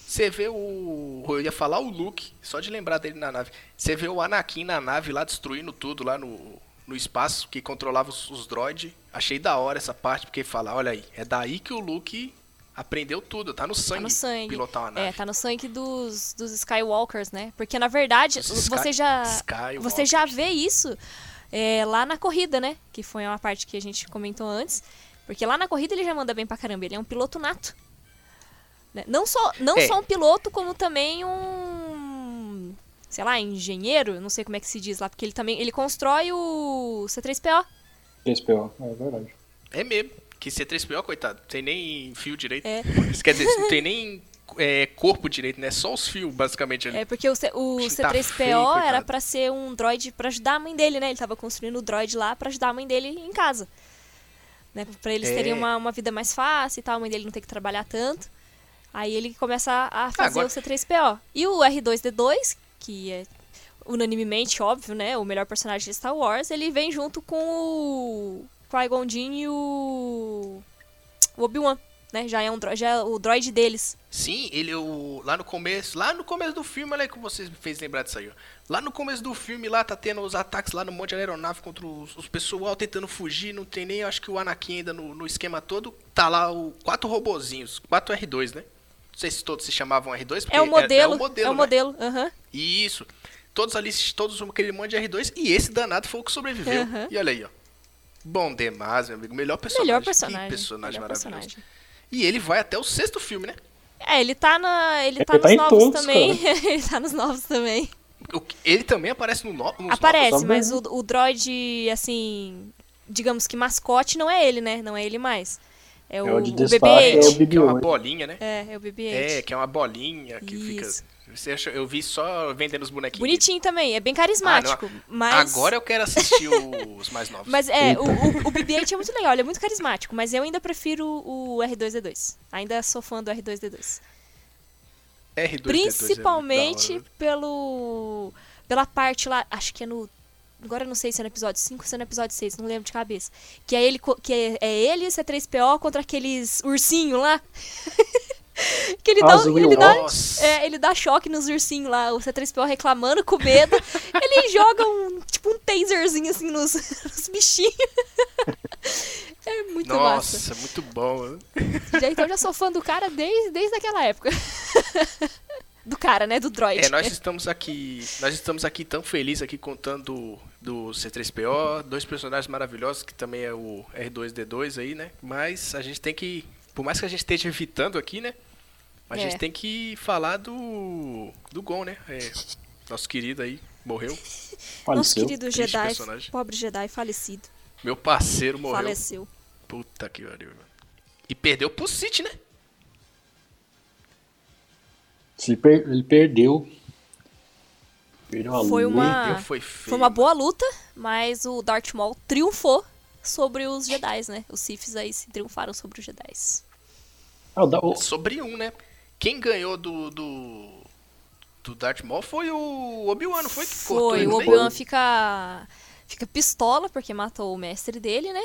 Você vê o. Eu ia falar o Luke, só de lembrar dele na nave. Você vê o Anakin na nave lá destruindo tudo lá no, no espaço, que controlava os, os droids. Achei da hora essa parte, porque fala, olha aí, é daí que o Luke aprendeu tudo, tá no sangue, Tá no sangue. pilotar uma nave. É, tá no sangue dos, dos Skywalkers, né? Porque na verdade, Sky- você já Skywalkers. você já vê isso é, lá na corrida, né? Que foi uma parte que a gente comentou antes. Porque lá na corrida ele já manda bem pra caramba, ele é um piloto nato. Né? Não, só, não É. só um piloto, como também um. Sei lá, engenheiro, não sei como é que se diz lá, porque ele também. Ele constrói o C3PO. SPO, é verdade. É mesmo. Que C3PO, coitado, tem nem fio direito. É. Isso Quer dizer, não tem nem é, corpo direito, né? Só os fios, basicamente, ali. É porque o, C, o Acho que tá C3PO feio, era pra ser um droid pra ajudar a mãe dele, né? Ele tava construindo o droid lá pra ajudar a mãe dele em casa. Né? Pra eles É. terem uma, uma vida mais fácil e tal, a mãe dele não ter que trabalhar tanto. Aí ele começa a a fazer agora- o C3PO. E o R2D2, que é unanimemente óbvio, né? O melhor personagem de Star Wars, ele vem junto com o Qui-Gon Jinn e o, o Obi-Wan, né? Já é, um, já é o droid deles. Sim, ele o, lá no começo, lá no começo do filme, olha aí que você me fez lembrar disso aí, ó. Lá no começo do filme, lá tá tendo os ataques lá no monte de aeronave contra os, os pessoal tentando fugir, não tem nem, acho que o Anakin ainda no, no esquema todo, tá lá o quatro robozinhos, quatro R2, né? Não sei se todos se chamavam R2, porque É o modelo. É, o modelo, É o né? modelo. aham. Isso. Todos ali, todos aquele monte de R2 e esse danado foi o que sobreviveu. Aham. E olha aí, ó. Bom demais, meu amigo. Melhor personagem. Melhor personagem. Que personagem melhor maravilhoso. personagem. E ele vai até o sexto filme, né? É, ele tá na. Ele tá Ele tá nos em novos todos, também. ele tá nos novos também. Ele também aparece no no, nos Aparece, novos, mas né? o, o droid, assim. Digamos que mascote não é ele, né? Não é ele mais. É o, É o de o destaque, BB-8. é o que é uma BB-8. bolinha, né? É, é o BB-8. É, que é uma bolinha que Isso. fica. Você acha, eu vi só vendendo os bonequinhos. Bonitinho também, é bem carismático. Ah, mas. Agora eu quero assistir os mais novos. Mas é, o, o, o BB-8 é muito legal, ele é muito carismático, mas eu ainda prefiro o R2D2. Ainda sou fã do R2D2. R2D2 Principalmente é da hora. pelo. pela parte lá. Acho que é no. Agora eu não sei se é no episódio 5 ou se é no episódio 6, não lembro de cabeça. Que é ele, que é, é ele e o C3PO contra aqueles ursinhos lá. que ele Ah, dá, ele dá, Nossa. é, ele dá choque nos ursinhos lá, o C3PO reclamando com medo. ele joga um, tipo um taserzinho assim nos, nos bichinhos. é muito massa. Nossa, muito bom. né? Já, então eu já sou fã do cara desde, desde aquela época. Cara, né? Do droid. É, nós estamos aqui, nós estamos aqui tão felizes aqui contando do, do C3PO, dois personagens maravilhosos que também é o R2D2 aí, né? Mas a gente tem que, por mais que a gente esteja evitando aqui, né? A É. gente tem que falar do do Gon, né? É, nosso querido aí morreu, Nosso Faleceu. querido Triste Jedi, personagem. pobre Jedi falecido. meu parceiro morreu. Faleceu. Puta que pariu. mano. E perdeu pro City, né? Se per- Ele perdeu. Perdeu a Foi luta. uma- Perdeu, foi feio. Foi uma boa luta, mas o Darth Maul triunfou sobre os Jedi, né? Os Siths aí se triunfaram sobre os Jedi. Ah, Sobre um, né? Quem ganhou do do, do Darth Maul foi o Obi-Wan, não foi? Que cortou Foi, ele o? Obi-Wan fica, fica pistola porque matou o mestre dele, né?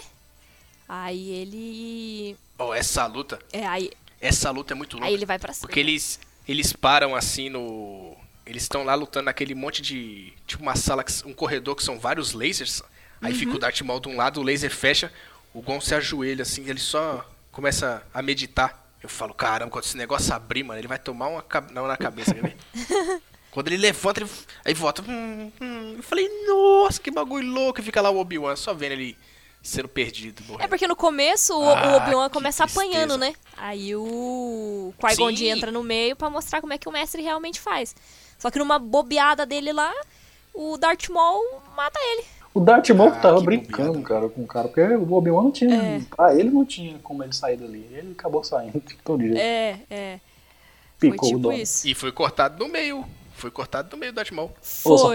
Aí ele. Oh, essa luta, É, aí, essa luta é muito louca. aí ele vai pra cima. Porque eles, eles param assim no. Eles estão lá lutando naquele monte de. Tipo uma sala, que- um corredor que são vários lasers. Aí Uhum. fica o Darth Maul de um lado, o laser fecha, o Gon se ajoelha assim, ele só começa a meditar. Eu falo, caramba, quando esse negócio abrir, mano, ele vai tomar uma não na cabeça, quer ver? Quando ele levanta, ele... aí volta. hum, hum. Eu falei, nossa, que bagulho louco. E fica lá o Obi-Wan, só vendo ele sendo perdido. Morrendo. É porque no começo o, Ah, o Obi-Wan começa apanhando, né? Aí o Qui-Gon entra no meio pra mostrar como é que o mestre realmente faz. Só que numa bobeada dele lá, o Darth Maul mata ele. O Darth Maul Ah, tava brincando, bobeada. cara, com o cara, porque o Obi-Wan não tinha. É. Ah, ele não tinha como ele sair dali. Ele acabou saindo de todo jeito. É, é. Foi Picou o tipo dó. isso. E foi cortado no meio. Foi cortado no meio do Darth Maul. Ô, só Foi.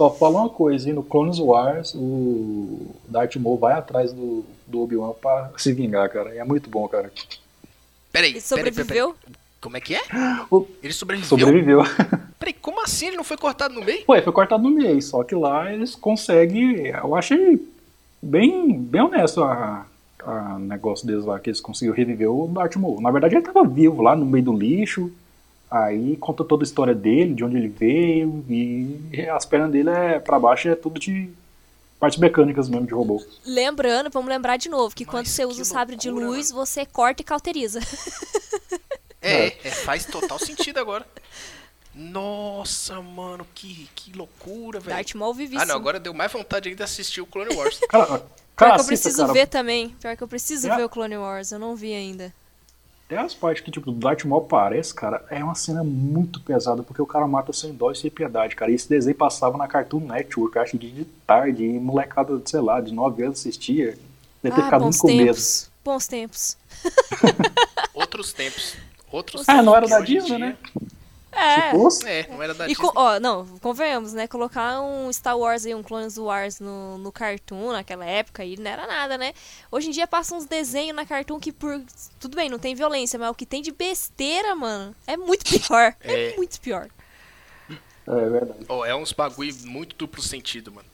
Só fala uma coisa, hein? No Clones Wars, o Darth Maul vai atrás do, do Obi-Wan pra se vingar, cara. E é muito bom, cara. Peraí, Ele peraí, peraí, sobreviveu? peraí. Como é que é? O- Ele sobreviveu? Sobreviveu. Peraí, como assim ele não foi cortado no meio? Ué, foi cortado no meio, só que lá eles conseguem. Eu achei bem, bem honesto a, a negócio deles lá, que eles conseguiram reviver o Darth Maul. Na verdade, ele tava vivo lá no meio do lixo. Aí conta toda a história dele, de onde ele veio, e as pernas dele é pra baixo é tudo de partes mecânicas mesmo de robô. Lembrando, vamos lembrar de novo, que quando Mas você que usa o sabre de luz, você corta e cauteriza. É, é, faz total sentido agora. Nossa, mano, que, que loucura, velho. Darth Maul vive Ah, não, agora deu mais vontade ainda de assistir o Clone Wars. Cara, Pior cara, que eu preciso cara, ver também. Pior que eu preciso É. ver o Clone Wars, eu não vi ainda. Até as partes que tipo, o Darth Maul aparece, cara, é uma cena muito pesada, porque o cara mata sem dó e sem piedade, cara. E esse desenho passava na Cartoon Network, acho que de tarde, e molecada, sei lá, de 9 anos assistia. Deve ter Ah, ficado bons muito com medo. tempos. Bons tempos. Outros tempos. Outros Ah, não era tempos da Disney, dia- né? É. Fosse, É, não era da E Disney. ó, não, convenhamos, né? Colocar um Star Wars e um Clones Wars no, no Cartoon naquela época aí não era nada, né? Hoje em dia passa uns desenhos na Cartoon que por. Tudo bem, não tem violência, mas o que tem de besteira, mano, é muito pior. É, É. muito pior. é verdade. Oh, é uns bagulho muito duplo sentido, mano.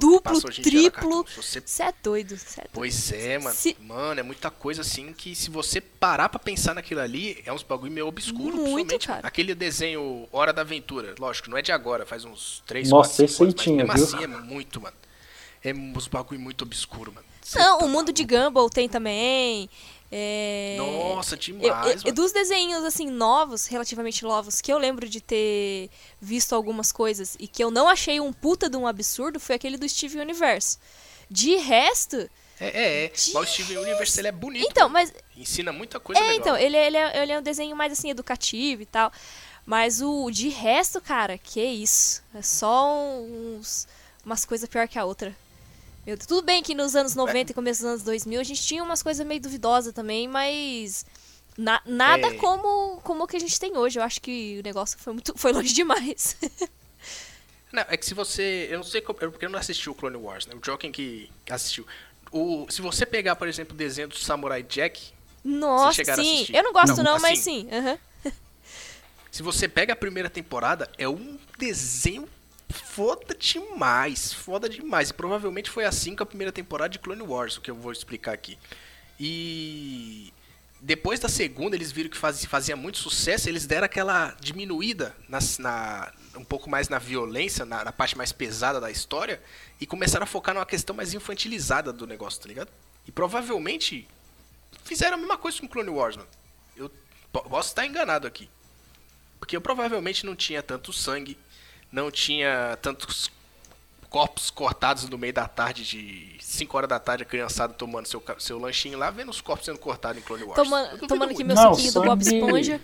Duplo, triplo. Você Você é doido, cê é doido. Pois é, mano. Se- Mano, é muita coisa assim que se você parar pra pensar naquilo ali, é uns bagulho meio obscuro, Muito, principalmente. cara. Aquele desenho Hora da Aventura, lógico, não é de agora, faz uns 3, Nossa, 4, 5 esse aí anos, mas mesmo viu? assim é muito, mano. É uns bagulho muito obscuro, mano. Cê Não, tá o mundo de Gumball tem também. É... Nossa, Eu- demais, eu- mano. dos desenhos, assim, novos, relativamente novos, que eu lembro de ter visto algumas coisas e que eu não achei um puta de um absurdo, foi aquele do Steve Universe. De resto. É, é, é. De o Steven Universe, ele é bonito. Então, mas. Ensina muita coisa É, legal. então, ele, ele, é, ele é um desenho mais, assim, educativo e tal. Mas o de resto, cara, que isso. É só uns, umas coisas pior que a outra. Meu Deus. Tudo bem que nos anos 90 e começo dos anos 2000 a gente tinha umas coisas meio duvidosas também, mas na- nada É. como, como o que a gente tem hoje. Eu acho que o negócio foi, muito, foi longe demais. Não, é que se você. Eu não sei como, é porque eu não assisti o Clone Wars, né? O Joking que assistiu. O, se você pegar, por exemplo, o desenho do Samurai Jack, Nossa, sim. assistir? Eu não gosto Não, não, assim- mas sim. aham. Se você pega a primeira temporada, é um desenho foda demais, foda demais. E provavelmente foi assim com a primeira temporada de Clone Wars, o que eu vou explicar aqui. E depois da segunda, eles viram que fazia, muito sucesso, eles deram aquela diminuída nas- na, um pouco mais na violência, na, na parte mais pesada da história, e começaram a focar numa questão mais infantilizada do negócio, tá ligado? E provavelmente fizeram a mesma coisa com Clone Wars, mano. Eu po- posso estar enganado aqui. Porque eu provavelmente não tinha tanto sangue, não tinha tantos corpos cortados no meio da tarde, de 5 horas da tarde, a criançada tomando seu, seu lanchinho lá, vendo os corpos sendo cortados em Clone Wars. Toma- tomando aqui muito. meu Não, suquinho do Bob sangue- Esponja.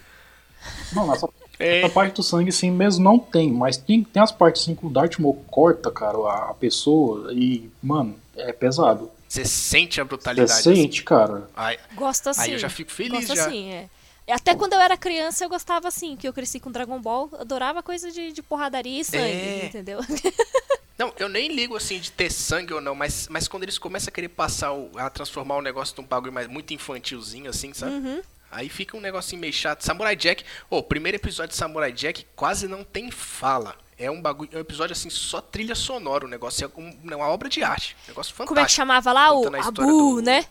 Não, nessa, É. essa parte do sangue sim mesmo não tem, mas tem, tem as partes assim que o Darth Maul corta, cara, a, a pessoa e, mano, é pesado. Você sente a Você brutalidade. assim. sente, cara. Aí, Gosto assim. aí eu já fico feliz Gosto já. assim, é. Até quando eu era criança eu gostava assim, que eu cresci com Dragon Ball, adorava coisa de, de porradaria e sangue, É. entendeu? Não, eu nem ligo assim de ter sangue ou não, mas, mas quando eles começam a querer passar, o, a transformar o negócio num bagulho mais, muito infantilzinho assim, sabe? Uhum. Aí fica um negocinho meio chato. Samurai Jack, ô, o primeiro episódio de Samurai Jack quase não tem fala. É um bagulho, é um episódio assim, só trilha sonora. O negócio é um- uma obra de arte. Um negócio fantástico. Como é que chamava lá? O Abu, do- né?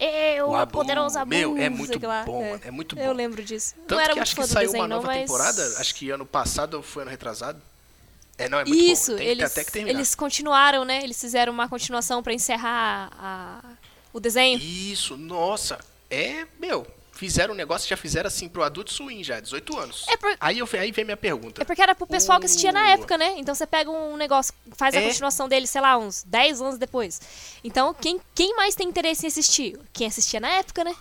Eu, O a Abu. poderosa. Meu, é muito o bom, mano, é muito Eu bom. lembro disso. Tanto não era que acho que saiu desenho, uma nova mas... temporada, acho que ano passado ou foi ano retrasado. É, não, é muito Isso, bom. Tem eles, até que terminar. eles continuaram, né? Eles fizeram uma continuação pra encerrar a- o desenho. Isso, nossa. É, meu, fizeram um negócio, já fizeram assim pro Adult Swim já, 18 anos. É por- Aí, eu, aí vem minha pergunta. É porque era pro pessoal que assistia na O- época, né? Então você pega um negócio, faz a É. continuação dele, sei lá, uns 10 anos depois. Então, quem, quem mais tem interesse em assistir? Quem assistia na época, né?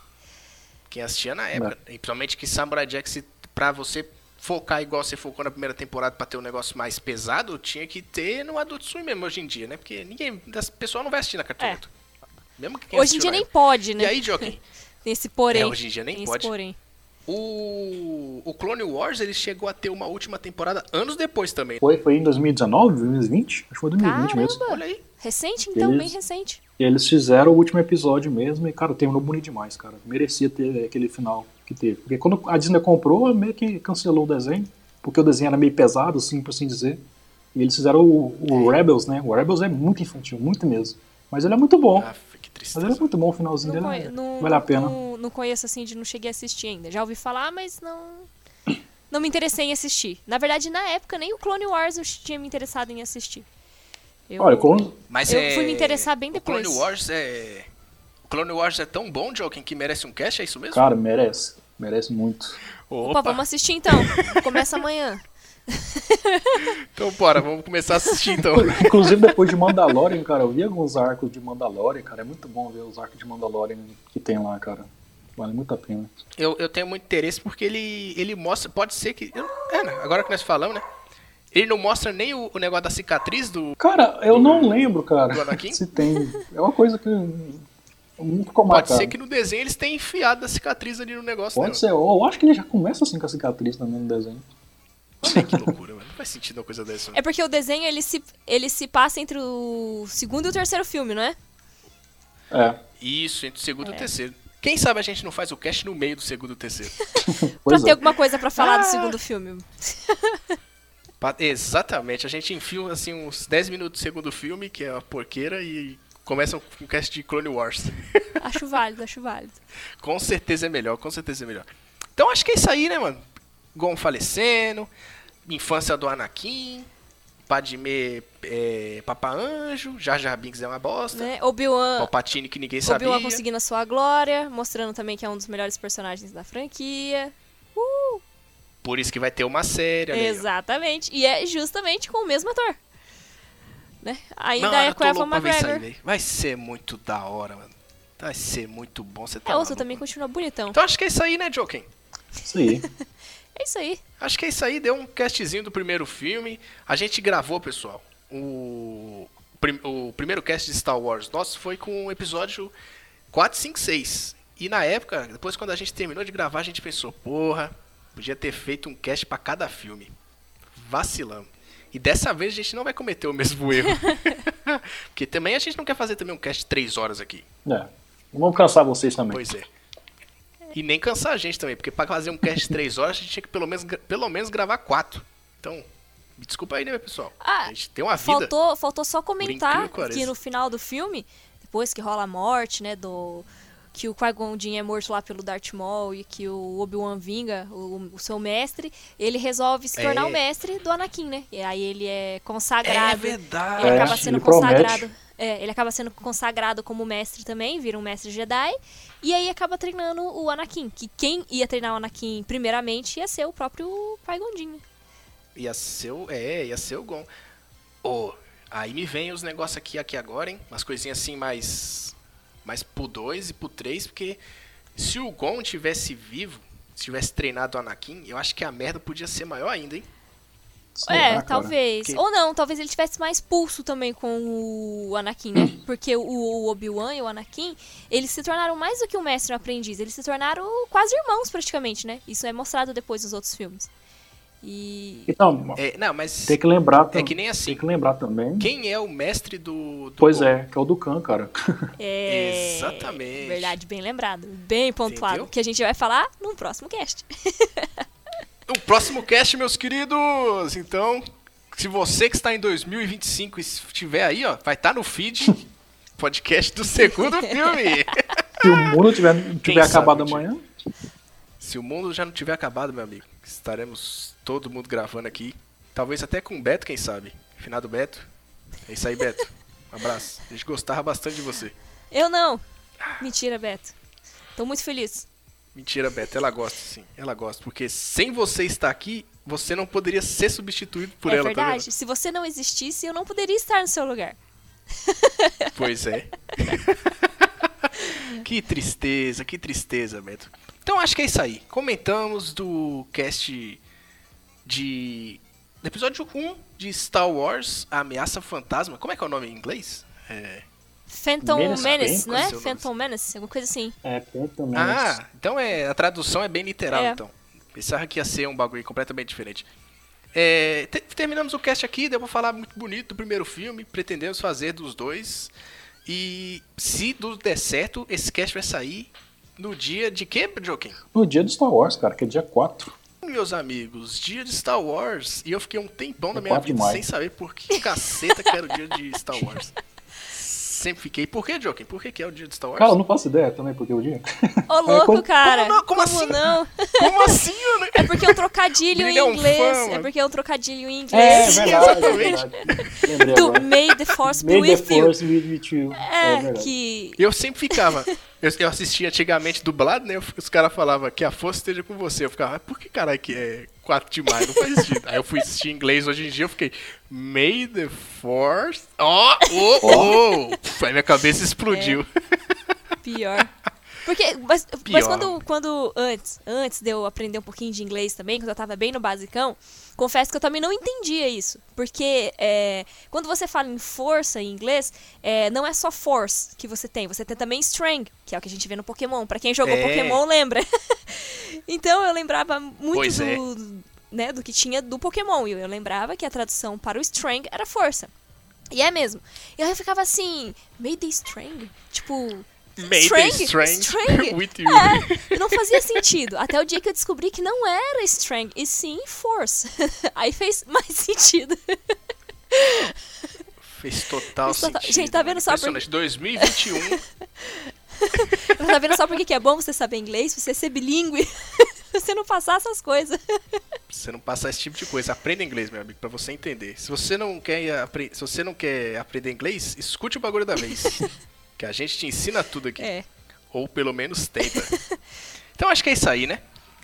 Quem assistia na época. E principalmente que Samurai Jack, se, pra você focar igual você focou na primeira temporada pra ter um negócio mais pesado, tinha que ter no Adult Swim mesmo hoje em dia, né? Porque ninguém, das pessoal não vai assistir na Cartoon É. Mesmo que quem Hoje em dia nem época. pode, né? E aí, Joaquim? Tem esse porém. É, hoje em dia nem Tem pode. Esse porém. O, o Clone Wars, ele chegou a ter uma última temporada anos depois também. Foi, foi em 2019, 2020? Acho que foi 2020 mesmo. Caramba! Olha aí. Recente, então, Eles- bem recente. E eles fizeram o último episódio mesmo e, cara, terminou bonito demais, cara. Merecia ter aquele final que teve. Porque quando a Disney comprou, meio que cancelou o desenho, porque o desenho era meio pesado, assim, por assim dizer. E eles fizeram o, o Rebels, né? O Rebels é muito infantil, muito mesmo. Mas ele é muito bom. Ah, que Mas tristeza. ele é muito bom, o finalzinho Não, dele é- não, vale a pena. Não, não conheço assim, de não cheguei a assistir ainda. Já ouvi falar, mas não. Não me interessei em assistir. Na verdade, na época, nem o Clone Wars eu tinha me interessado em assistir. Eu- Olha, quando, Mas Eu é... fui me interessar bem O Clone depois. Wars é... O Clone Wars é tão bom, Joaquim, que merece um cast, é isso mesmo? cara, merece. Merece muito. Opa, vamos assistir então. Começa amanhã. Então bora, vamos começar a assistir então. Inclusive, depois de Mandalorian, cara, eu vi alguns arcos de Mandalorian, cara. É muito bom ver os arcos de Mandalorian que tem lá, cara. Vale muito a pena. eu, eu tenho muito interesse porque ele, ele mostra... Pode ser que... eu- é, né? Agora que nós falamos, né? Ele não mostra nem o, o negócio da cicatriz do... Cara, eu não lembro, cara, do se tem. É uma coisa que Pode marcado. ser que no desenho eles tenham enfiado a cicatriz ali no negócio, Pode né? ser. Eu acho que ele já começa assim com a cicatriz também no desenho. Olha que loucura, mano. Não faz sentido uma coisa dessa. É porque o desenho ele se, ele se passa entre o segundo e o terceiro filme, não é? É. Isso, entre o segundo e É. o terceiro. Quem sabe a gente não faz o cast no meio do segundo e do terceiro. Pra Pois ter é. alguma coisa pra falar do Ah. segundo filme. Exatamente, a gente enfia assim, uns 10 minutos do segundo filme, que é a porqueira, e começa com o cast de Clone Wars. Acho válido, acho válido. com certeza é melhor, com certeza é melhor. Então acho que é isso aí, né, mano? Gon falecendo, infância do Anakin, Padme é, Papa Anjo, Jar Jar Binks é uma bosta, Né? Obi-Wan Palpatine que ninguém sabia. Obi-Wan conseguindo a sua glória, mostrando também que é um dos melhores personagens da franquia. Uh, Por isso que vai ter uma série. exatamente. E é justamente com o mesmo ator. Né? Ainda Mano, é com a Evan McGregor. Vai ser muito da hora, mano. Vai ser muito bom. Você tá É, outro também continua bonitão. Então acho que é isso aí, né, Joken? Isso aí. É isso aí. Acho que é isso aí, deu um castzinho do primeiro filme. A gente gravou, pessoal. O, prim- o primeiro cast de Star Wars nosso foi com o episódio 4, 5, 6. E na época, depois quando a gente terminou de gravar, a gente pensou, porra, podia ter feito um cast pra cada filme. Vacilamos. E dessa vez a gente não vai cometer o mesmo erro. Porque também a gente não quer fazer também um cast de 3 horas aqui. É. Vamos cansar vocês também. Pois é. E nem cansar a gente também, porque pra fazer um cast de 3 horas, a gente tinha que pelo menos, pelo menos gravar 4. Então, me desculpa aí, né, pessoal? Ah, a gente tem uma vida. Faltou, faltou só comentar que no final do filme, depois que rola a morte, né, do que o Qui-Gon Jinn é morto lá pelo Darth Maul e que o Obi-Wan vinga o, o seu mestre, ele resolve se tornar É. o mestre do Anakin, né? E aí ele é consagrado. É verdade. Ele É, acaba sendo ele promete. É, ele acaba sendo consagrado como mestre também, vira um mestre Jedi. E aí acaba treinando o Anakin. Que quem ia treinar o Anakin primeiramente ia ser o próprio Qui-Gon Jinn. né? Ia ser o. É, ia ser o Gon. Ô, aí me vem os negócios aqui, aqui agora, hein? Umas coisinhas assim mais. Mais pro 2 e pro 3, porque se o Gon tivesse vivo, se tivesse treinado o Anakin, eu acho que a merda podia ser maior ainda, hein? Será, É, cara? talvez. Que- Ou não, talvez ele tivesse mais pulso também com o Anakin, né? Porque o, Obi-Wan e o Anakin, eles se tornaram mais do que um mestre e um aprendiz. Eles se tornaram quase irmãos, praticamente, né? Isso é mostrado depois nos outros filmes. E. Então, É, não, mas. tem que lembrar É também. que nem assim. Tem que lembrar também. Quem é o mestre do. do Pois é, que é o Dukan, cara. É. Exatamente. Verdade, bem lembrado. Bem pontuado. Entendeu? Que a gente vai falar no próximo cast. O próximo cast, meus queridos! Então, se você que está em 2025 estiver aí, ó, vai estar no feed podcast do segundo filme. Se o mundo tiver, tiver sabe, acabado tio? amanhã, Se o mundo já não tiver acabado, meu amigo, estaremos todo mundo gravando aqui. Talvez até com o Beto, quem sabe. Finado Beto. É isso aí, Beto. Um abraço. A gente gostava bastante de você. Eu não. Mentira, Beto. Tô muito feliz. Mentira, Beto. Ela gosta, sim. Ela gosta. Porque sem você estar aqui, você não poderia ser substituído por é ela, tá verdade. Se você não existisse, eu não poderia estar no seu lugar. Pois é. que tristeza, que tristeza, Beto. Então acho que é isso aí. Comentamos do cast de. episódio 1 de Star Wars, A Ameaça Fantasma. Como é que é o nome em inglês? É... Phantom Menace, Menace, não é? qual é? Phantom Menace, alguma coisa assim. é, tem também. Ah, então é, a tradução é bem literal, É. então. Pensava que ia ser um bagulho completamente diferente. É, te- terminamos o cast aqui, deu pra falar muito bonito do primeiro filme, pretendemos fazer dos dois. E se tudo der certo, esse cast vai sair no dia de quê, Joking? No dia do Star Wars, cara, que é dia 4. Meus amigos, dia de Star Wars. E eu fiquei um tempão na minha 4 de vida sem saber por que caceta que era o dia de Star Wars. Sempre fiquei. Por que, Joking? Por que, que é o dia de Star Wars? Cara, eu não faço ideia também porque o dia. Ô, louco, como- cara. como não? Como assim? não? Como assim, né? É porque é um trocadilho em é inglês. fã, é porque é um trocadilho em É, inglês. verdade, é exatamente. verdade. Lembrei do agora. May the Force be May the with you. Force be with you. É, É, verdade. que. Eu sempre ficava. Eu, eu assistia antigamente dublado, né? Os caras falavam que a força esteja com você. Eu ficava, "Mas por que caralho que é 4 de maio? Não faz sentido. Aí eu fui assistir em inglês hoje em dia, eu fiquei. May the Force. Ó, oh, oh! Aí minha cabeça explodiu. Pior. Porque, mas, mas Pior. quando, quando antes, antes de eu aprender um pouquinho de inglês também, quando eu tava bem no basicão, confesso que eu também não entendia isso. Porque é, quando você fala em força em inglês, é, não é só force que você tem, você tem também strength, que é o que a gente vê no Pokémon. Pra quem jogou É. Pokémon, lembra. então eu lembrava muito Pois é. do, né, do que tinha do Pokémon. E eu lembrava que a tradução para o strength era força. E é mesmo. E aí eu ficava assim, may the strength? Tipo, Strength? strength with you. é, não fazia sentido. Até o dia que eu descobri que não era strength, e sim force. Aí fez mais sentido. Fez total Fez total- sentido. Gente, tá vendo mano. só por- Impressionante. 2021. Mas tá vendo só por que que é bom você saber inglês, você ser bilíngue, você não passar essas coisas. Você não passar esse tipo de coisa. Aprenda inglês, meu amigo, pra você entender. Se você não quer, se você não quer aprender inglês, escute o bagulho da vez. que a gente te ensina tudo aqui. É. Ou pelo menos tenta. então acho que é isso aí, né?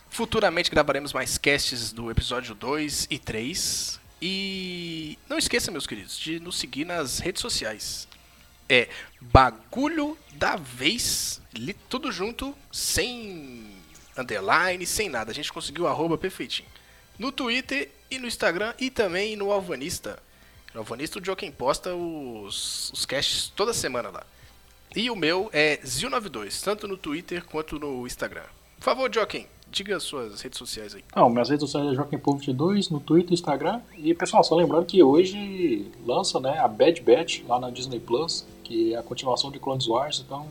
Futuramente gravaremos mais casts do episódio 2 e 3. E não esqueça, meus queridos, de nos seguir nas redes sociais. É Bagulho da Vez, li- tudo junto, sem underline, sem nada. A gente conseguiu arroba perfeitinho. No Twitter e no Instagram e também no Alvanista. No Alvanista o Joaquim posta os, os casts toda semana lá. E o meu é Zil92, tanto no Twitter quanto no Instagram. Por favor, Joaquim, diga as suas redes sociais aí. Não, minhas redes sociais é Joaquim Povo 22 no Twitter, Instagram. E pessoal, só lembrando que hoje lança né, a Bad Batch lá na Disney Plus, que é a continuação de Clones Wars, então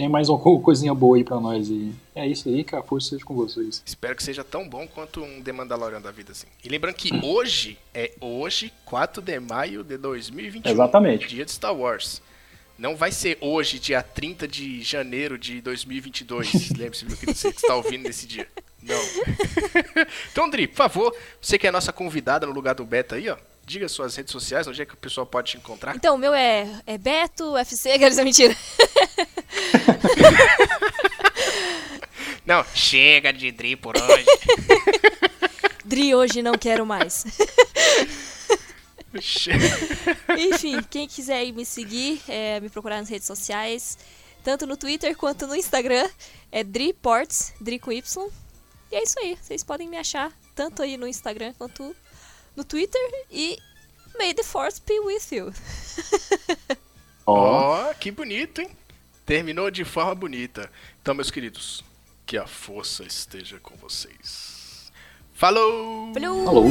tem mais uma co- coisinha boa aí pra nós. E é isso aí, que a força seja com vocês. Espero que seja tão bom quanto um The Mandalorian da vida, assim. E lembrando que hoje é hoje, 4 de maio de 2021. Exatamente. Dia de Star Wars. Não vai ser hoje, dia 30 de janeiro de 2022. Lembre-se do que você está ouvindo nesse dia. Não. então, Dri, por favor, você que é a nossa convidada no lugar do Beto aí, ó. Diga suas redes sociais, onde é que o pessoal pode te encontrar. Então, o meu é, é Beto, UFC, aqueles é mentira. Não, chega de Dri por hoje. Dri, hoje não quero mais. Enfim, quem quiser me seguir, é, me procurar nas redes sociais, tanto no Twitter quanto no Instagram, é Dri Ports, Dri com Y. E é isso aí, vocês podem me achar tanto aí no Instagram quanto no Twitter e May the Force be with you. Ó, Ó, que bonito, hein? Terminou de forma bonita. Então, meus queridos, que a força esteja com vocês. Falou! Falou! falou.